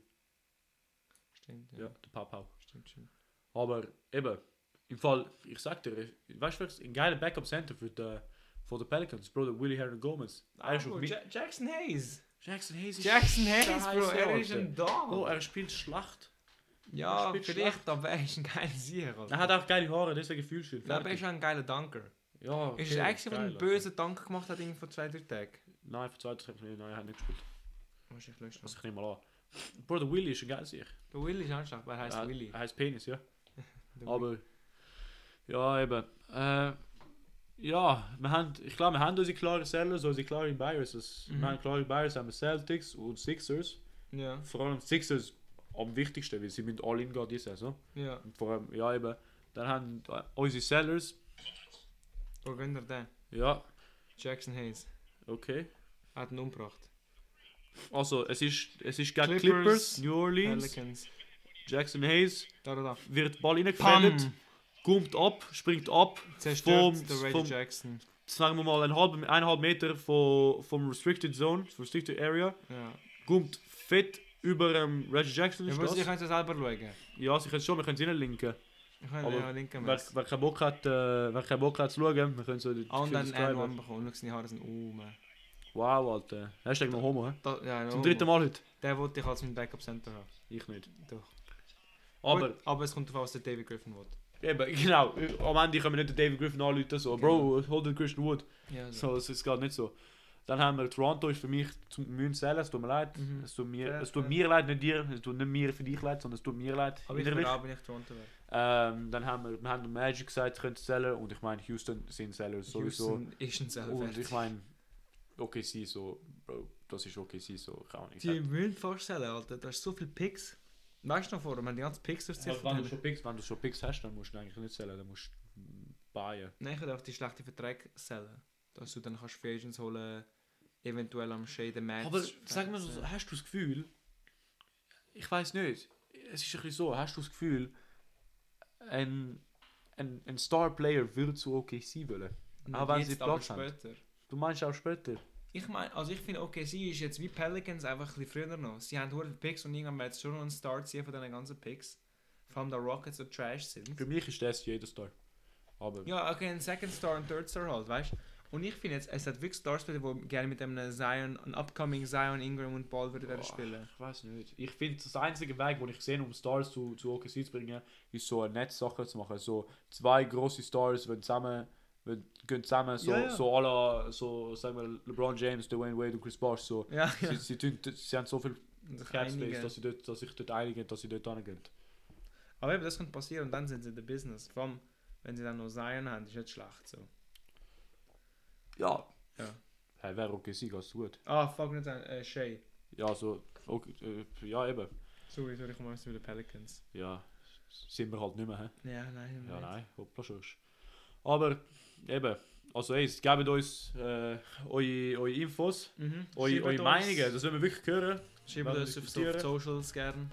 Stimmt, Ja, ja. der Pau Pau. Stimmt schon. Aber eben, im Fall, ich sag dir, weißt du, ein geiler Backup-Center für die, für die Pelicans, Bro, der Willie Herron Gomez. Auf. Ja- Jackson Hayes! Jackson Hayes ist Jackson Hayes, Bro, er ist ein Dog! Bro, er spielt schlecht. ja, spielt vielleicht, aber er ist ein geiler Sieger. Er hat auch geile Haare, du ihn. Ja, aber er ist auch ein geiler Dunker. Ja, Ist es okay, eigentlich, der geil, einen bösen Dank gemacht hat, vor zwei, drei Tagen? Nein, für zwei Tage nein, er hat nicht gespielt. Wahrscheinlich löschen. Was ich nicht mal an. Bro, der Willy ist ein geiler Sieg. Der Willy ist anschlag, weil er heißt er, Willy. Er heißt Penis, ja. Der Aber. Ja, eben. Äh, ja, wir haben, ich glaube, wir haben unsere klaren Sellers, unsere klaren Buyers. Das, Mhm. Wir haben klare Buyers, haben wir Celtics und Sixers. Ja, Vor allem Sixers am wichtigsten, weil sie müssen all in gehen diese Saison. ja. Und vor allem, ja eben. Dann haben äh, unsere Sellers. Wo gönnt er den? Ja, Jackson Hayes. okay. Hat ihn umgebracht. Also, es ist, es ist gegen Clippers, Clippers, New Orleans, Pelicans. Jackson Hayes Da, da, da. wird Ball reingefällt! Kommt ab, springt ab, Zerstört vom, der Reggie vom Jackson. sagen wir mal einen halben, eineinhalb Meter von, vom Restricted Zone, vom Restricted Area, Ja. kommt fett über ähm, Reggie Jackson. Ja, muss das? kann es selber schauen. Ja, sie können schon, wir können es reinlinken. Ich kann Aber ja linken Wer, wer keinen Bock hat, äh, wer keinen Bock hat zu schauen, wir können so die Ah, und dann subscriben. N1 bekommen. Schau, seine Haare sind um. Wow, Alter. Hashtag noch Homo, hä? Ja, Zum dritten Mal heute. Der wollte ich als mein Backup Center haben. Ich nicht. Doch. Aber, Gut, aber es kommt darauf, was der David Griffin will. Eben, genau. Am Ende können wir nicht den David Griffin anrufen, so, Bro, hol den Christian Wood. Ja, So, es ist gerade nicht so. Dann haben wir Toronto, ist für mich zum Mühen zählen, es tut mir leid. Mhm. Es tut mir, Fair, es tut mir leid, nicht dir, es tut nicht mir für dich leid, sondern es tut mir leid. Aber ich innerlich. auch, wenn ich Toronto wäre. Ähm, dann haben wir, wir haben Magic gesagt, können zählen und ich meine, Houston sind Zähler sowieso. Houston ist ein selber. Und ich meine, OKC so, Bro, das ist OKC so, kann nicht Die müssen fast sellen, Alter. Da ist so viele Picks. Weißt du noch vorher, wenn die ganzen Picks Ja, durchziehen? wenn, du schon Picks, wenn du schon Picks hast, dann musst du eigentlich nicht zählen, dann musst du buyen. Nein, ich würde auch die schlechten Verträge sellen. Dass du dann kannst Free Agents holen, eventuell am Shade Match. Aber sag mal so, hast du das Gefühl, ich weiß nicht, es ist ein bisschen so, hast du das Gefühl, ein, ein, ein Star-Player würde zu OKC wollen? auch wenn sie Platz haben. später. Du meinst auch später? Ich meine, also ich finde, okay, sie ist jetzt wie Pelicans einfach ein bisschen früher noch. Sie haben viele Picks und irgendwann wird es schon noch einen Start ziehen von diesen ganzen Picks. Vor allem da Rockets so trash sind. Für mich ist das jeder Star. Aber Ja, okay, ein Second Star und Third Star halt, weißt du? Und ich finde jetzt, es hat wirklich Stars die gerne mit einem Zion, einem upcoming Zion, Ingram und Ball würden Boah, spielen. ich weiß nicht. Ich finde, das einzige Weg, den ich gesehen um Stars zu, zu OKC zu bringen, ist so eine Netzsache zu machen. So zwei große Stars, wenn zusammen, gehen zusammen, so, Ja, ja. so alle, so, sagen wir, LeBron James, Dwayne Wade und Chris Bosh, so. Ja. Sie, sie, tun, sie haben so viel Sich Cap Space, einigen. dass, sie dort, dass sich dort einigen, dass sie dort hingehen. Aber eben, das könnte passieren und dann sind sie in der Business. Vor allem, wenn sie dann noch Zion haben, ist nicht schlecht so. Ja. Ja. Hey, wäre OKC ganz gut. Ah, fuck nicht äh, Shay. Ja, so, okay, äh, ja eben. Sorry, sorry, ich komme aus mit den Pelicans. Ja, sind wir halt nicht mehr, hä? Ja, nein, Ja, nein, hoppla schon. Aber, eben, also ey, gebt uns äh, eure, eure Infos, Mhm. eure, eure Meinungen, das wollen wir wirklich hören. Schreibt uns auf diskutieren. Socials gerne.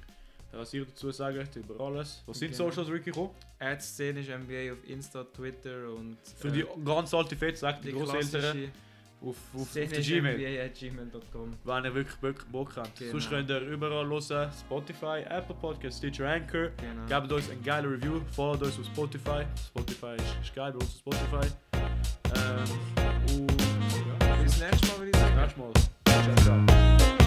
Was ihr dazu sagt, über alles. Was sind Genau. Socials, Ricky? gekommen? Ad Szenisch NBA auf Insta, Twitter und Für die ganz alte Fett, sagt die, die Großeltern auf, auf, auf der Gmail. Gmail.com. Wenn ihr wirklich Bock, Bock habt. Genau. Sonst könnt ihr überall hören, Spotify, Apple Podcasts, Stitcher, Anchor. Genau. Gebt uns ein geiles Review, folgt uns auf Spotify. Spotify ist, ist geil bei uns auf Spotify. Ähm, und ja, Bis nächstes Mal würde ich sagen. nächstes Mal. Ciao, ciao.